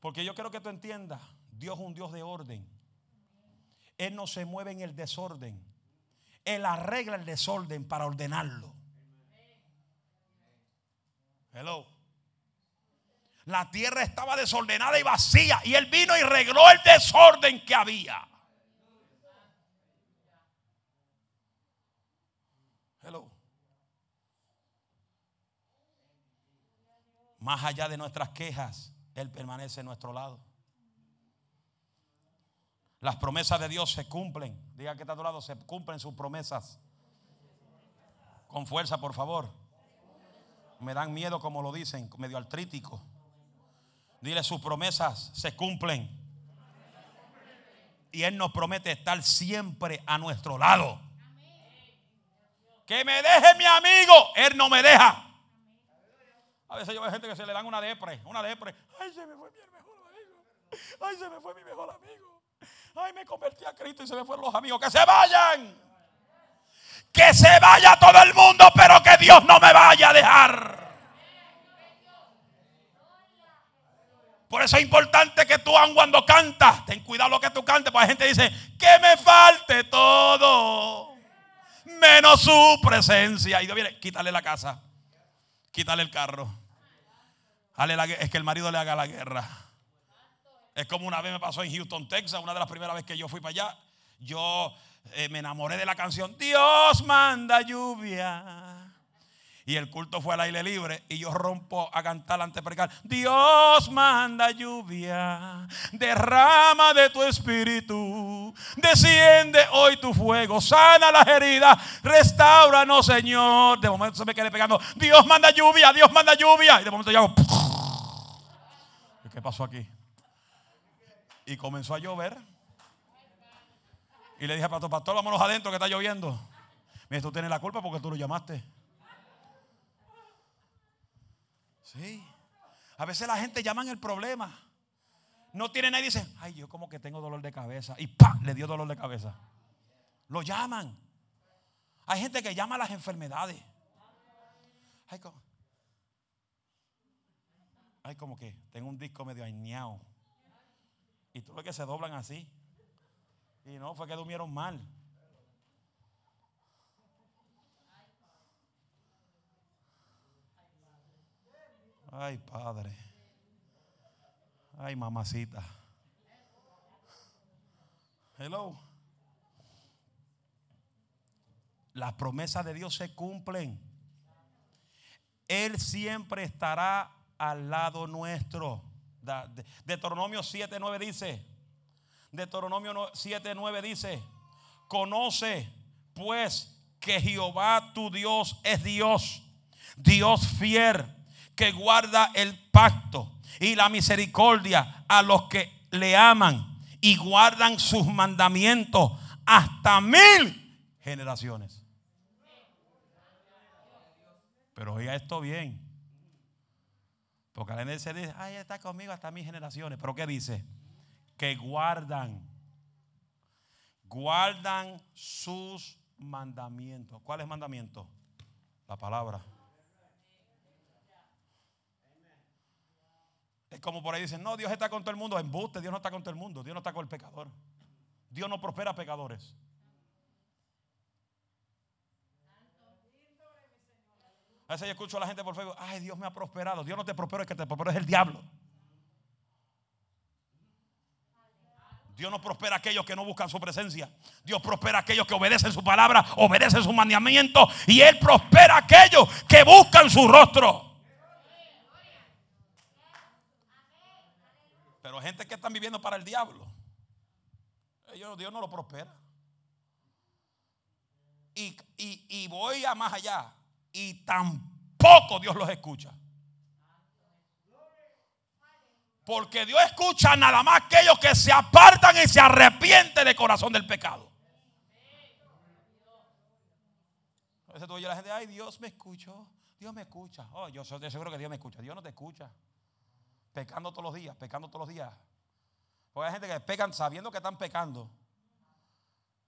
Porque yo quiero que tú entiendas, Dios es un Dios de orden. Él no se mueve en el desorden. Él arregla el desorden para ordenarlo. Hello. La tierra estaba desordenada y vacía. Y él vino y regló el desorden que había. Hello. Más allá de nuestras quejas, Él permanece a nuestro lado. Las promesas de Dios se cumplen. Diga que está a tu lado, se cumplen sus promesas. Con fuerza, por favor. Me dan miedo como lo dicen, medio artrítico. Dile, sus promesas se cumplen. Y Él nos promete estar siempre a nuestro lado. Que me deje mi amigo, Él no me deja. A veces yo veo gente que se le dan una depre, una depre. Ay, se me fue mi mejor amigo. Ay, se me fue mi mejor amigo. Ay, me convertí a Cristo y se me fueron los amigos. Que se vayan. Que se vaya todo el mundo, pero que Dios no me vaya a dejar. Por eso es importante que tú, aun cuando cantas, ten cuidado lo que tú cantes, porque la gente dice, que me falte todo, menos su presencia. Y Dios viene, quítale la casa, quítale el carro. Es que el marido le haga la guerra. Es como una vez me pasó en Houston, Texas, una de las primeras veces que yo fui para allá. Yo eh, me enamoré de la canción Dios manda lluvia Y el culto fue al aire libre y yo rompo a cantar ante precar. Dios manda lluvia, derrama de tu espíritu, desciende hoy tu fuego, sana las heridas, restauranos Señor. De momento se me quedé pegando, Dios manda lluvia, Dios manda lluvia. Y de momento yo hago, ¿qué pasó aquí? Y comenzó a llover. Y le dije, pastor, pastor, vámonos adentro que está lloviendo. Mira, tú tienes la culpa porque tú lo llamaste. Sí. A veces la gente llama el problema. No tiene nadie y dice, ay, yo como que tengo dolor de cabeza. Y ¡pa! Le dio dolor de cabeza. Lo llaman. Hay gente que llama a las enfermedades. Hay como, hay como que tengo un disco medio añeado. Y tú ves que se doblan así. Y no, fue que durmieron mal. Ay, Padre. Ay, mamacita. Hello. Las promesas de Dios se cumplen. Él siempre estará al lado nuestro. Deuteronomio 7:9 dice. Deuteronomio 7:9 dice, "Conoce pues que Jehová tu Dios es Dios, Dios fiel que guarda el pacto y la misericordia a los que le aman y guardan sus mandamientos hasta mil generaciones. Pero oiga esto bien. Porque la se dice, ay, está conmigo hasta mil generaciones. Pero ¿qué dice? Que guardan, guardan sus mandamientos. ¿Cuáles mandamientos? La palabra. Es como por ahí dicen, no, Dios está con todo el mundo. Embuste, Dios no está con todo el mundo. Dios no está con el pecador. Dios no prospera pecadores. A veces yo escucho a la gente por Facebook, ay, Dios me ha prosperado. Dios no te prospera, es que te prospera es el diablo. Dios no prospera a aquellos que no buscan su presencia. Dios prospera a aquellos que obedecen su palabra, obedecen su mandamiento. Y Él prospera a aquellos que buscan su rostro. Pero gente que están viviendo para el diablo, ellos, Dios no lo prospera. Y, y voy a más allá. Y tampoco Dios los escucha. Porque Dios escucha nada más aquellos que se apartan y se arrepienten de corazón del pecado. A veces tú oyes a la gente, ay, Dios me escuchó. Dios me escucha. Oh, yo soy seguro que Dios me escucha. Dios no te escucha. Pecando todos los días, pecando todos los días. Porque hay gente que pecan sabiendo que están pecando.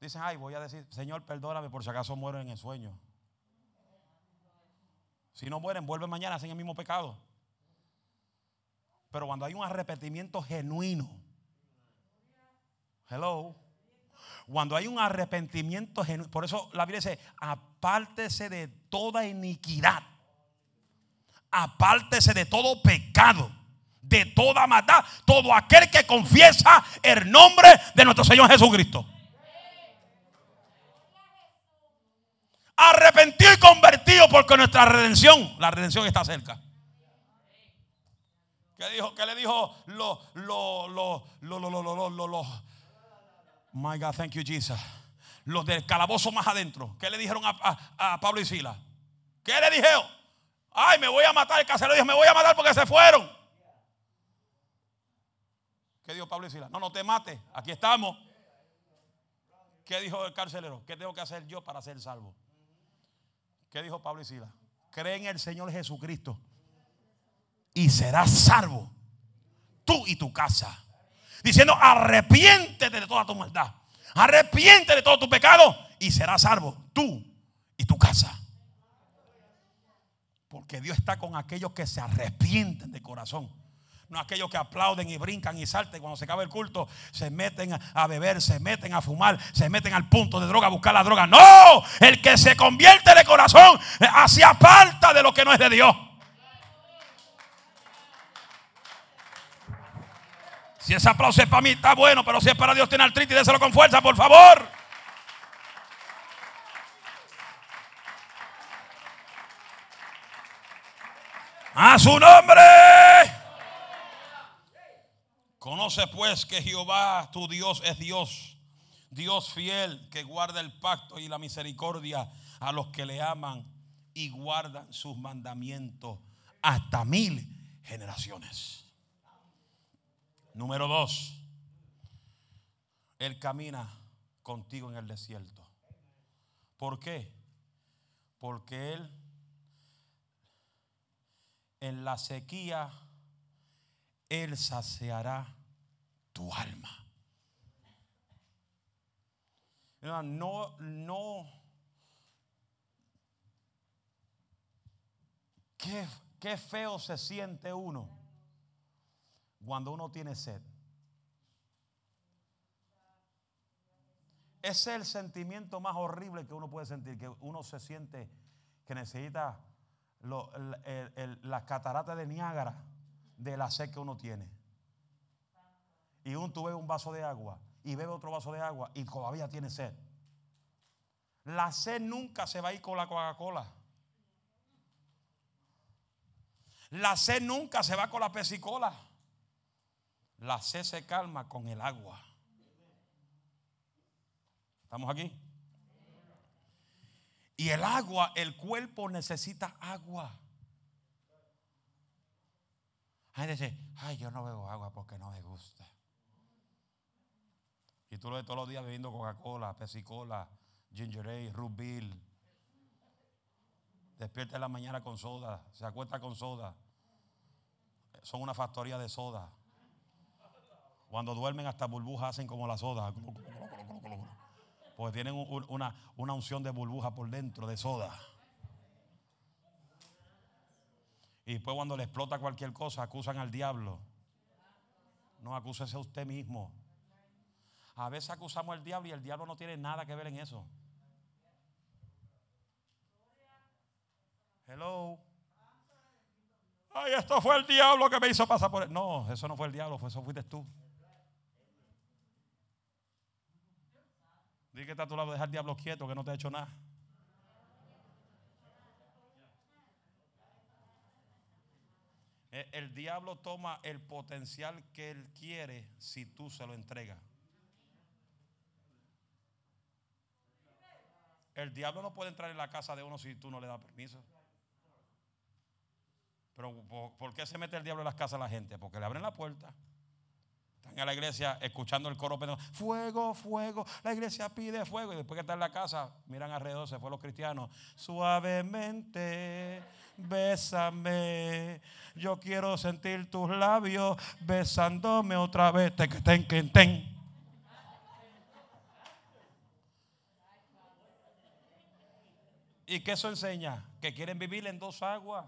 Dicen, ay, voy a decir, Señor, perdóname por si acaso muero en el sueño. Si no mueren, vuelven mañana, hacen el mismo pecado. Pero cuando hay un arrepentimiento genuino, hello, cuando hay un arrepentimiento genuino, por eso la Biblia dice, apártese de toda iniquidad, apártese de todo pecado de toda maldad. Todo aquel que confiesa el nombre de nuestro Señor Jesucristo. Arrepentido y convertido porque nuestra redención, la redención está cerca. ¿Qué, dijo, qué le dijo los, los, los, los, my God, thank you Jesus. Los del calabozo más adentro. ¿Qué le dijeron a, a, Pablo y Sila? ¿Qué le dijeron? Ay, me voy a matar. El carcelero dijo, me voy a matar porque se fueron. ¿Qué dijo Pablo y Sila? No, no te mates, aquí estamos. ¿Qué dijo el carcelero? ¿Qué tengo que hacer yo para ser salvo? ¿Qué dijo Pablo y Sila? Cree en el Señor Jesucristo y serás salvo tú y tu casa. Diciendo, arrepiéntete de toda tu maldad. Arrepiéntete de todo tu pecado y serás salvo tú y tu casa. Porque Dios está con aquellos que se arrepienten de corazón no aquellos que aplauden y brincan y salten cuando se acaba el culto, se meten a beber, se meten a fumar, se meten al punto de droga, a buscar la droga. No, el que se convierte de corazón hacia aparta de lo que no es de Dios. Si ese aplauso es para mí, está bueno, pero si es para Dios, tiene artritis, déselo con fuerza, por favor. A su nombre. Conoce pues que Jehová tu Dios es Dios, Dios fiel que guarda el pacto y la misericordia a los que le aman y guardan sus mandamientos hasta mil generaciones. Número dos, Él camina contigo en el desierto. ¿Por qué? Porque Él en la sequía, Él saciará tu alma. No, no. Qué, qué feo se siente uno cuando uno tiene sed. Es el sentimiento más horrible que uno puede sentir, que uno se siente que necesita las cataratas de Niágara de la sed que uno tiene. Y un tú bebes un vaso de agua y bebe otro vaso de agua y todavía tiene sed. La sed nunca se va a ir con la Coca-Cola. La sed nunca se va con la pesicola. La sed se calma con el agua. ¿Estamos aquí? Y el agua, el cuerpo necesita agua. Hay dice, ay, yo no bebo agua porque no me gusta. Y tú lo ves todos los días bebiendo Coca-Cola, Pepsi-Cola, Ginger Ale, Rubil. Despierta en la mañana con soda, se acuesta con soda. Son una factoría de soda. Cuando duermen hasta burbujas hacen como la soda. Porque tienen una, una unción de burbuja por dentro, de soda. Y después cuando le explota cualquier cosa, acusan al diablo. No, acúsese a usted mismo. A veces acusamos al diablo y el diablo no tiene nada que ver en eso. Hello. Ay, esto fue el diablo que me hizo pasar por él. No, eso no fue el diablo, eso fuiste tú. Dile que está a tu lado, dejar el diablo quieto, que no te ha hecho nada. El diablo toma el potencial que él quiere si tú se lo entregas. El diablo no puede entrar en la casa de uno si tú no le das permiso. Pero ¿por qué se mete el diablo en las casas de la gente? Porque le abren la puerta. Están en la iglesia escuchando el coro pero fuego, fuego, la iglesia pide fuego. Y después que está en la casa, miran alrededor, se fue los cristianos. Suavemente, bésame. Yo quiero sentir tus labios besándome otra vez. Te, ten, ten, ten. ¿Y qué eso enseña? Que quieren vivir en dos aguas.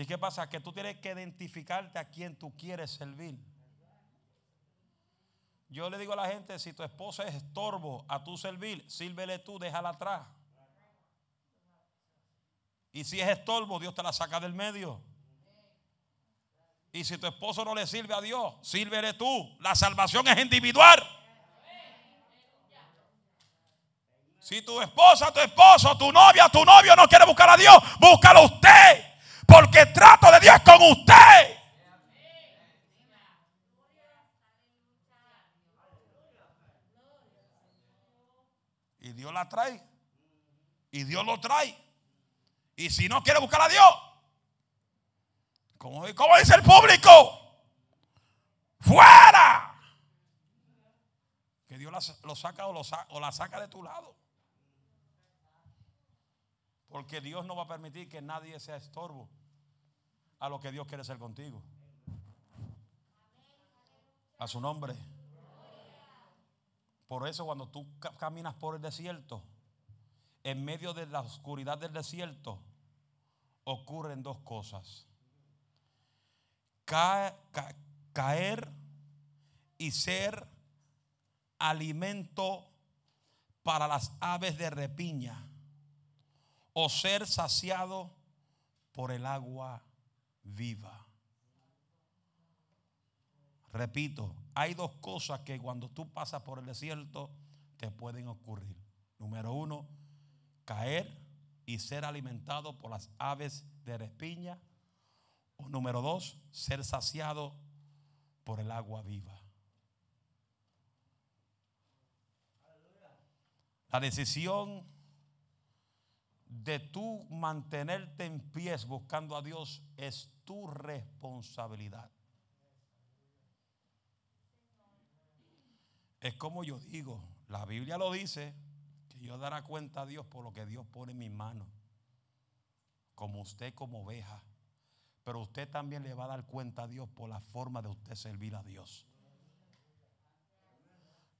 ¿Y qué pasa? Que tú tienes que identificarte a quien tú quieres servir. Yo le digo a la gente, si tu esposa es estorbo a tu servir, sírvele tú, déjala atrás. Y si es estorbo, Dios te la saca del medio. Y si tu esposo no le sirve a Dios, sírvele tú. La salvación es individual. Si tu esposa, tu esposo, tu novia, tu novio no quiere buscar a Dios, búscalo usted. Porque trato de Dios con usted. Y Dios la trae. Y Dios lo trae. Y si no quiere buscar a Dios, como, dice el público, fuera. Que Dios lo saca o la saca de tu lado. Porque Dios no va a permitir que nadie sea estorbo a lo que Dios quiere hacer contigo. A su nombre. Por eso cuando tú caminas por el desierto, en medio de la oscuridad del desierto, ocurren dos cosas. caer y ser alimento para las aves de repiña o ser saciado por el agua viva. Repito, hay dos cosas que cuando tú pasas por el desierto te pueden ocurrir. Número uno, caer y ser alimentado por las aves de respiña. O número dos, ser saciado por el agua viva. La decisión de tú mantenerte en pies buscando a Dios es tu responsabilidad. Es como yo digo, la Biblia lo dice, que yo dará cuenta a Dios por lo que Dios pone en mis manos, como usted como oveja. Pero usted también le va a dar cuenta a Dios por la forma de usted servir a Dios.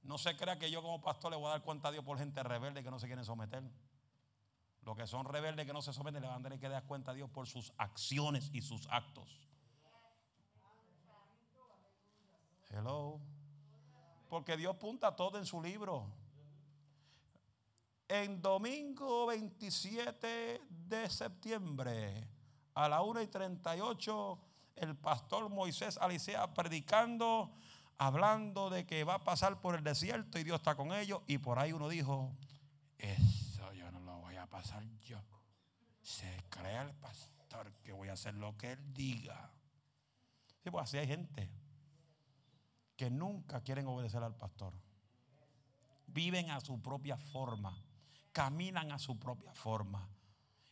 No se crea que yo como pastor le voy a dar cuenta a Dios por gente rebelde que no se quieren someter. Los que son rebeldes que no se someten le van a tener que dar cuenta a Dios por sus acciones y sus actos. Hello. Porque Dios punta todo en su libro. En domingo 27 de septiembre, a la 1 y 38, el pastor Moisés Alicea predicando, hablando de que va a pasar por el desierto y Dios está con ellos. Y por ahí uno dijo: Eso yo no lo voy a pasar yo. Se cree el pastor que voy a hacer lo que él diga. Sí, pues así hay gente que nunca quieren obedecer al pastor. Viven a su propia forma, caminan a su propia forma.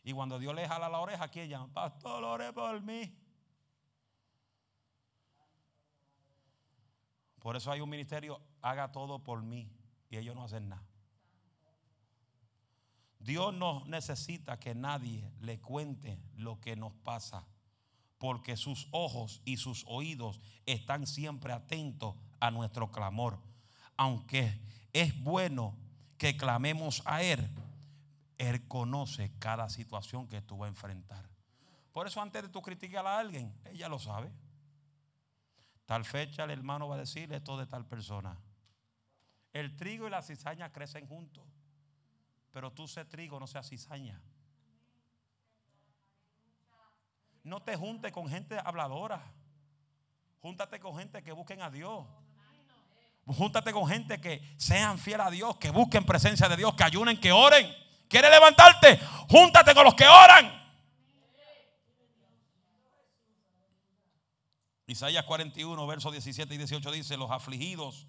Y cuando Dios les jala la oreja, ¿quién llama? Pastor, ore por mí. Por eso hay un ministerio, haga todo por mí. Y ellos no hacen nada. Dios no necesita que nadie le cuente lo que nos pasa porque sus ojos y sus oídos están siempre atentos a nuestro clamor. Aunque es bueno que clamemos a Él, Él conoce cada situación que tú vas a enfrentar. Por eso antes de tú criticar a alguien, ella lo sabe. Tal fecha el hermano va a decir esto de tal persona. El trigo y la cizaña crecen juntos, pero tú sé trigo, no seas cizaña. No te juntes con gente habladora. Júntate con gente que busquen a Dios. Júntate con gente que sean fieles a Dios, que busquen presencia de Dios, que ayunen, que oren. ¿Quieres levantarte? Júntate con los que oran. Isaías 41, versos 17 y 18 dice, los afligidos,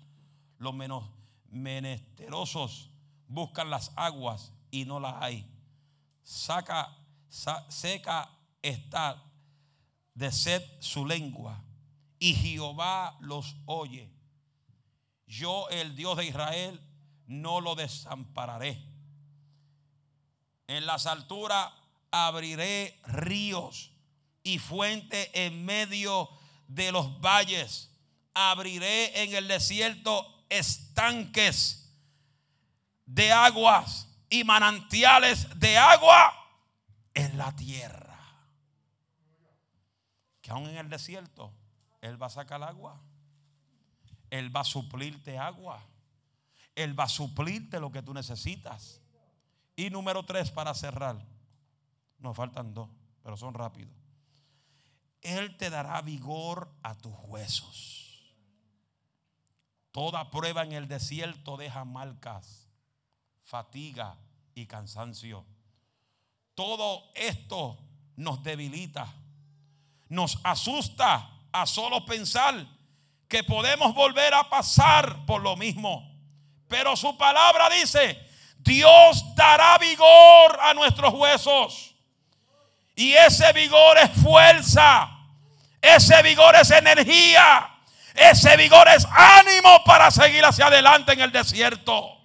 los menos menesterosos buscan las aguas y no las hay. Saca, seca está de sed su lengua y Jehová los oye. Yo, el Dios de Israel, no lo desampararé. En las alturas abriré ríos y fuente en medio de los valles. Abriré en el desierto estanques de aguas y manantiales de agua en la tierra aún en el desierto, Él va a sacar agua. Él va a suplirte agua. Él va a suplirte lo que tú necesitas. Y número tres, para cerrar. Nos faltan dos, pero son rápidos. Él te dará vigor a tus huesos. Toda prueba en el desierto deja marcas, fatiga y cansancio. Todo esto nos debilita nos asusta a solo pensar que podemos volver a pasar por lo mismo. Pero su palabra dice, Dios dará vigor a nuestros huesos. Y ese vigor es fuerza. Ese vigor es energía. Ese vigor es ánimo para seguir hacia adelante en el desierto.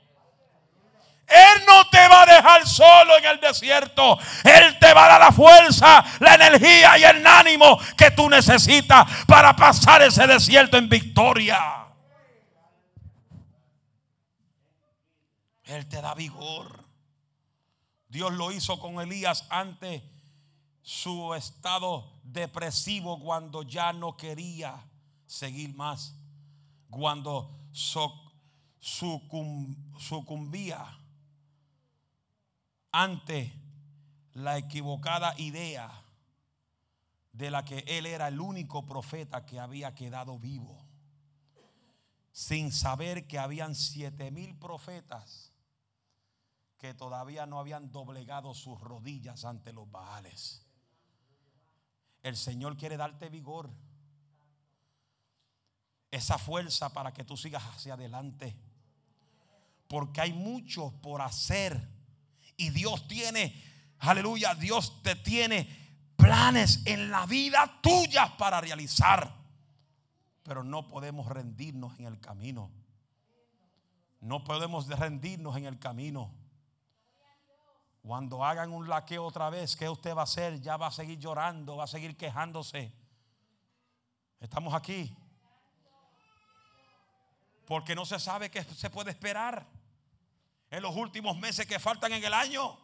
Él no te va a dejar solo en el desierto. Él te va a dar la fuerza, la energía y el ánimo que tú necesitas para pasar ese desierto en victoria. Él te da vigor. Dios lo hizo con Elías ante su estado depresivo cuando ya no quería seguir más. Cuando sucumbía ante la equivocada idea de la que él era el único profeta que había quedado vivo. sin saber que habían siete mil profetas que todavía no habían doblegado sus rodillas ante los Baales. El Señor quiere darte vigor, esa fuerza para que tú sigas hacia adelante. Porque hay mucho por hacer. Y Dios tiene, aleluya, Dios te tiene planes en la vida tuya para realizar. Pero no podemos rendirnos en el camino. No podemos rendirnos en el camino. Cuando hagan un laqueo otra vez, ¿qué usted va a hacer? Ya va a seguir llorando, va a seguir quejándose. Estamos aquí. Porque no se sabe qué se puede esperar en los últimos meses que faltan en el año.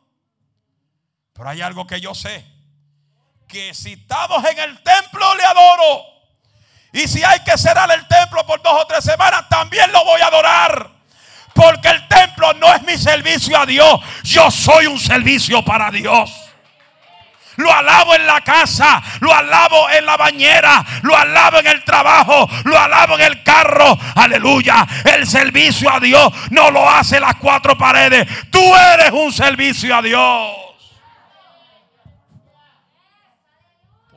Pero hay algo que yo sé. Que si estamos en el templo le adoro. Y si hay que cerrar el templo por dos o tres semanas, también lo voy a adorar. Porque el templo no es mi servicio a Dios. Yo soy un servicio para Dios. Lo alabo en la casa, lo alabo en la bañera, lo alabo en el trabajo, lo alabo en el carro. Aleluya. El servicio a Dios no lo hace las cuatro paredes. Tú eres un servicio a Dios.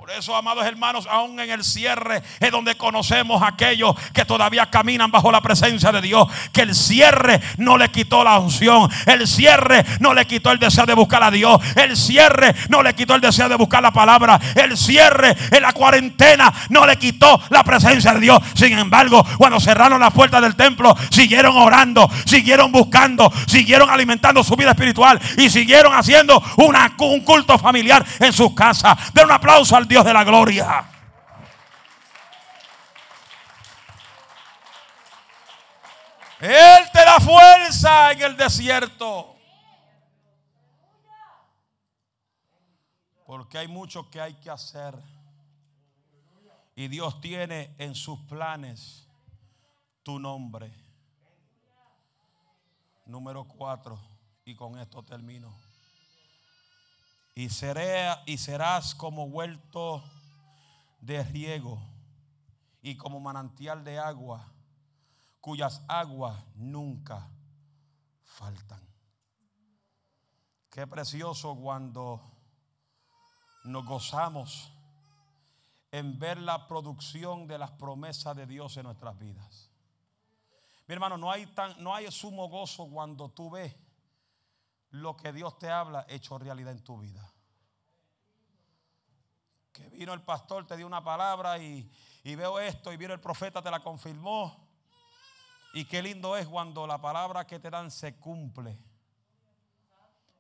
Por eso, amados hermanos, aún en el cierre es donde conocemos a aquellos que todavía caminan bajo la presencia de Dios. Que el cierre no le quitó la unción. El cierre no le quitó el deseo de buscar a Dios. El cierre no le quitó el deseo de buscar la palabra. El cierre en la cuarentena no le quitó la presencia de Dios. Sin embargo, cuando cerraron las puertas del templo, siguieron orando, siguieron buscando, siguieron alimentando su vida espiritual y siguieron haciendo un culto familiar en sus casas. Den un aplauso al Dios Dios de la gloria. Él te da fuerza en el desierto. Porque hay mucho que hay que hacer. Y Dios tiene en sus planes tu nombre. Número cuatro. Y con esto termino y, seré, y serás como huerto de riego y como manantial de agua, cuyas aguas nunca faltan. Qué precioso cuando nos gozamos en ver la producción de las promesas de Dios en nuestras vidas. Mi hermano, no hay, tan, no hay sumo gozo cuando tú ves lo que Dios te habla hecho realidad en tu vida. Que vino el pastor, te dio una palabra y, veo esto y vino el profeta, te la confirmó. Y qué lindo es cuando la palabra que te dan se cumple.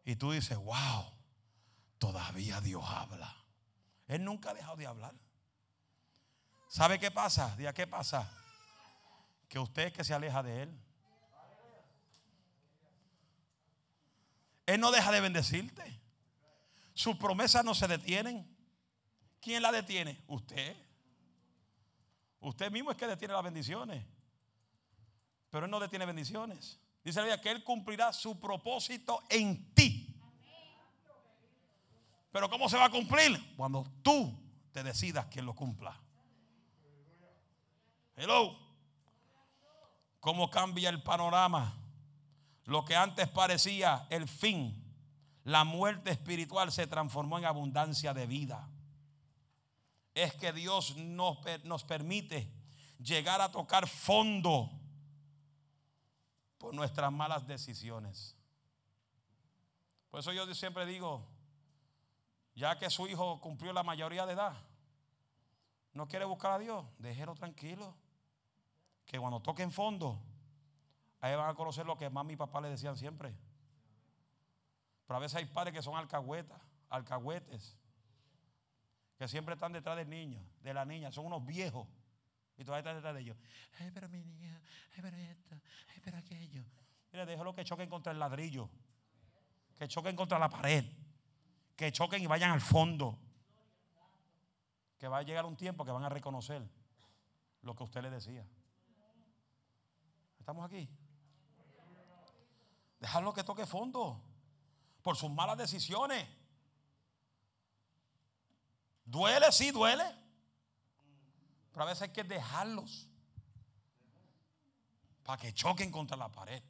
Y tú dices, wow, todavía Dios habla. Él nunca ha dejado de hablar. ¿Sabe qué pasa? ¿Día qué pasa? Que usted es que se aleja de Él. Él no deja de bendecirte. Sus promesas no se detienen. ¿Quién la detiene? Usted. Usted mismo es que detiene las bendiciones. Pero Él no detiene bendiciones. Dice la Biblia que Él cumplirá su propósito en ti. Pero ¿cómo se va a cumplir? Cuando tú te decidas que lo cumpla. Hello. ¿Cómo cambia el panorama? Lo que antes parecía el fin, la muerte espiritual se transformó en abundancia de vida. Es que Dios nos, nos permite llegar a tocar fondo por nuestras malas decisiones. Por eso yo siempre digo, ya que su hijo cumplió la mayoría de edad, no quiere buscar a Dios, déjelo tranquilo. Que cuando toque en fondo, Ahí van a conocer lo que mamá y papá le decían siempre. Pero a veces hay padres que son alcahuetas, alcahuetes, que siempre están detrás del niño, de la niña, son unos viejos. Y todavía están detrás de ellos. Ay, pero mi niña, ay, pero esto, ay, pero aquello. Mira, déjalo que choquen contra el ladrillo, que choquen contra la pared, que choquen y vayan al fondo. Que va a llegar un tiempo que van a reconocer lo que usted le decía. ¿Estamos aquí? Dejarlo que toque fondo por sus malas decisiones. Duele, sí, duele. Pero a veces hay que dejarlos. para que choquen contra la pared.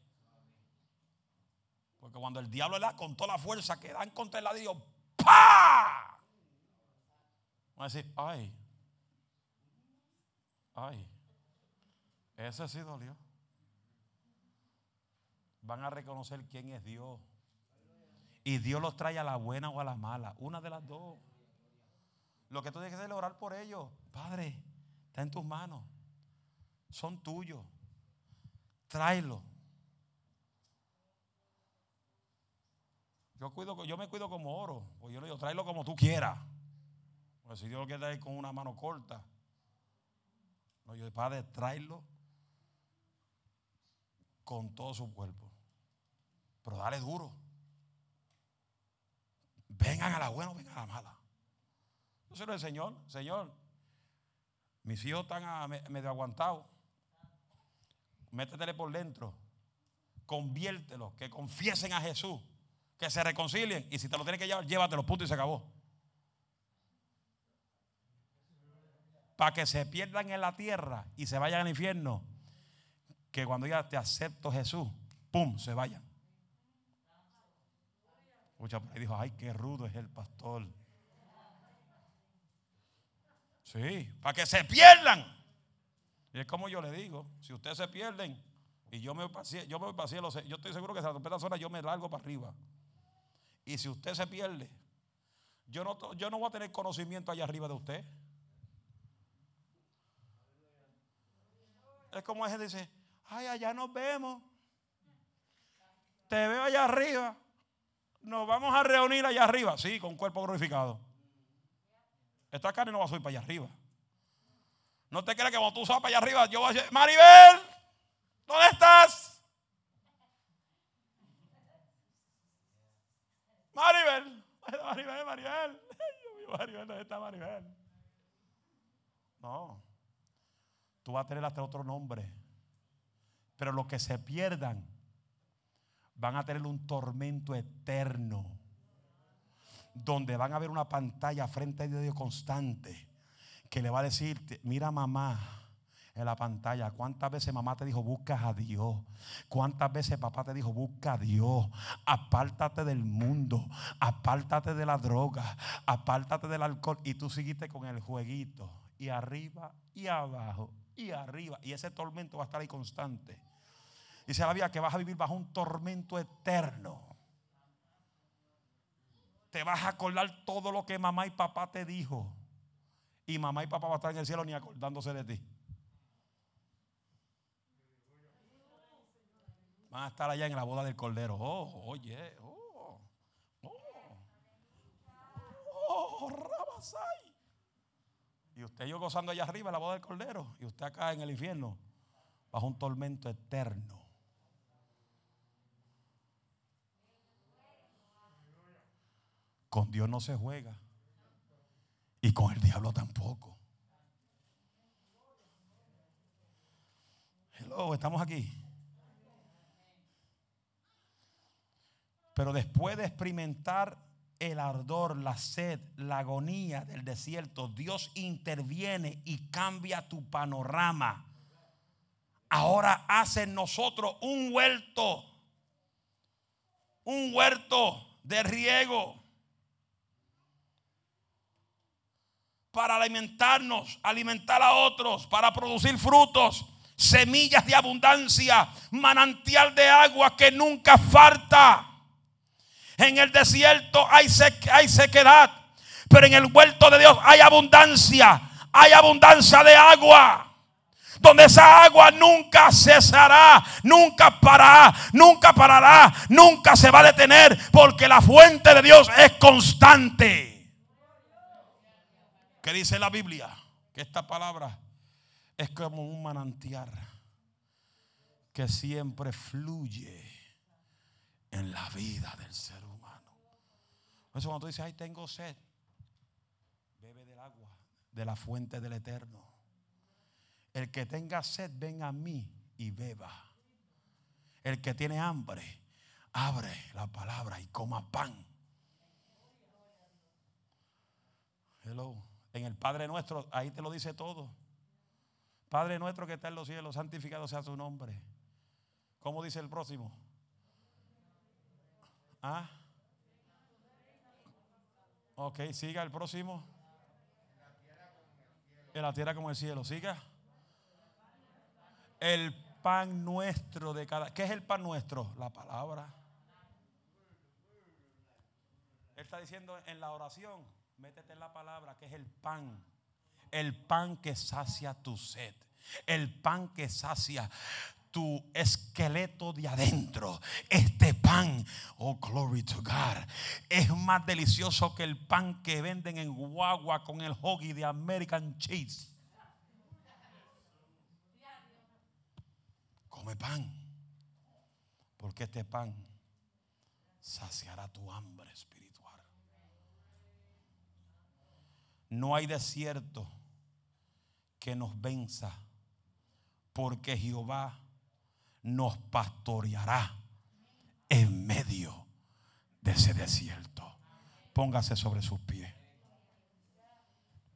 Porque cuando el diablo le da con toda la fuerza que dan contra el ladrillo, ¡pa! Van a decir, ay, ay, ese sí dolió. Van a reconocer quién es Dios. Y Dios los trae a la buena o a la mala. Una de las dos. Lo que tú tienes que hacer es orar por ellos. Padre, está en tus manos. Son tuyos. Tráelo. Yo, cuido, yo me cuido como oro. Pues yo le digo, tráelo como tú quieras. Porque si Dios lo quiere con una mano corta. No, yo, Padre, tráelo con todo su cuerpo. Pero dale duro. Vengan a la buena o vengan a la mala. Yo lo el Señor, Señor, mis hijos están medio aguantados. Métetele por dentro. Conviértelos, que confiesen a Jesús, que se reconcilien. Y si te lo tienes que llevar, llévatelo, punto y se acabó. Para que se pierdan en la tierra y se vayan al infierno. Que cuando ya te acepto Jesús, ¡pum! se vayan. Ahí dijo, ay, qué rudo es el pastor. Sí, para que se pierdan. Y es como yo le digo, si ustedes se pierden y yo me para yo me cielo, yo estoy seguro que esa trompeta zona yo me largo para arriba. Y si usted se pierde, yo no, yo no voy a tener conocimiento allá arriba de usted. Es como ese dice, ay, allá nos vemos. Te veo allá arriba nos vamos a reunir allá arriba. Sí, con cuerpo glorificado. Esta carne no va a subir para allá arriba. No te creas que cuando tú subas para allá arriba, yo voy a decir, Maribel, ¿dónde estás? Maribel, Maribel, Maribel. Maribel, ¿dónde está Maribel? No. Tú vas a tener hasta otro nombre. Pero los que se pierdan van a tener un tormento eterno. Donde van a ver una pantalla frente de Dios constante que le va a decir, mira mamá, en la pantalla. ¿Cuántas veces mamá te dijo, buscas a Dios? ¿Cuántas veces papá te dijo, busca a Dios? Apártate del mundo, apártate de la droga, apártate del alcohol. Y tú seguiste con el jueguito. Y arriba y abajo y arriba. Y ese tormento va a estar ahí constante. Dice la Biblia que vas a vivir bajo un tormento eterno. Te vas a acordar todo lo que mamá y papá te dijo. Y mamá y papá van a estar en el cielo ni acordándose de ti. Van a estar allá en la boda del cordero. Oh, oye, oh, oh, oh, Rabasai. Y usted yo gozando allá arriba en la boda del cordero. Y usted acá en el infierno, bajo un tormento eterno. Con Dios no se juega. Y con el diablo tampoco. Hello, estamos aquí. Pero después de experimentar el ardor, la sed, la agonía del desierto, Dios interviene y cambia tu panorama. Ahora hace en nosotros un huerto, un huerto de riego para alimentarnos, alimentar a otros, para producir frutos, semillas de abundancia, manantial de agua que nunca falta. En el desierto hay, hay sequedad, pero en el huerto de Dios hay abundancia, hay abundancia de agua donde esa agua nunca cesará, nunca parará, nunca parará, nunca se va a detener, porque la fuente de Dios es constante. ¿Qué dice la Biblia? Que esta palabra es como un manantial que siempre fluye en la vida del ser humano. Por eso cuando tú dices, ay, tengo sed, bebe del agua, de la fuente del eterno. El que tenga sed, venga a mí y beba. El que tiene hambre, abre la palabra y coma pan. Hello. En el Padre nuestro, ahí te lo dice todo. Padre nuestro que está en los cielos, santificado sea su nombre. ¿Cómo dice el próximo? ¿Ah? Ok, siga el próximo. En la tierra como el cielo. Siga. El pan nuestro de cada. ¿Qué es el pan nuestro? La palabra. Él está diciendo en la oración, métete en la palabra, que es el pan. El pan que sacia tu sed. El pan que sacia tu esqueleto de adentro. Este pan, oh glory to God, es más delicioso que el pan que venden en guagua con el hoagie de American cheese. Come pan, porque este pan saciará tu hambre espiritual. No hay desierto que nos venza, porque Jehová nos pastoreará en medio de ese desierto. Póngase sobre sus pies.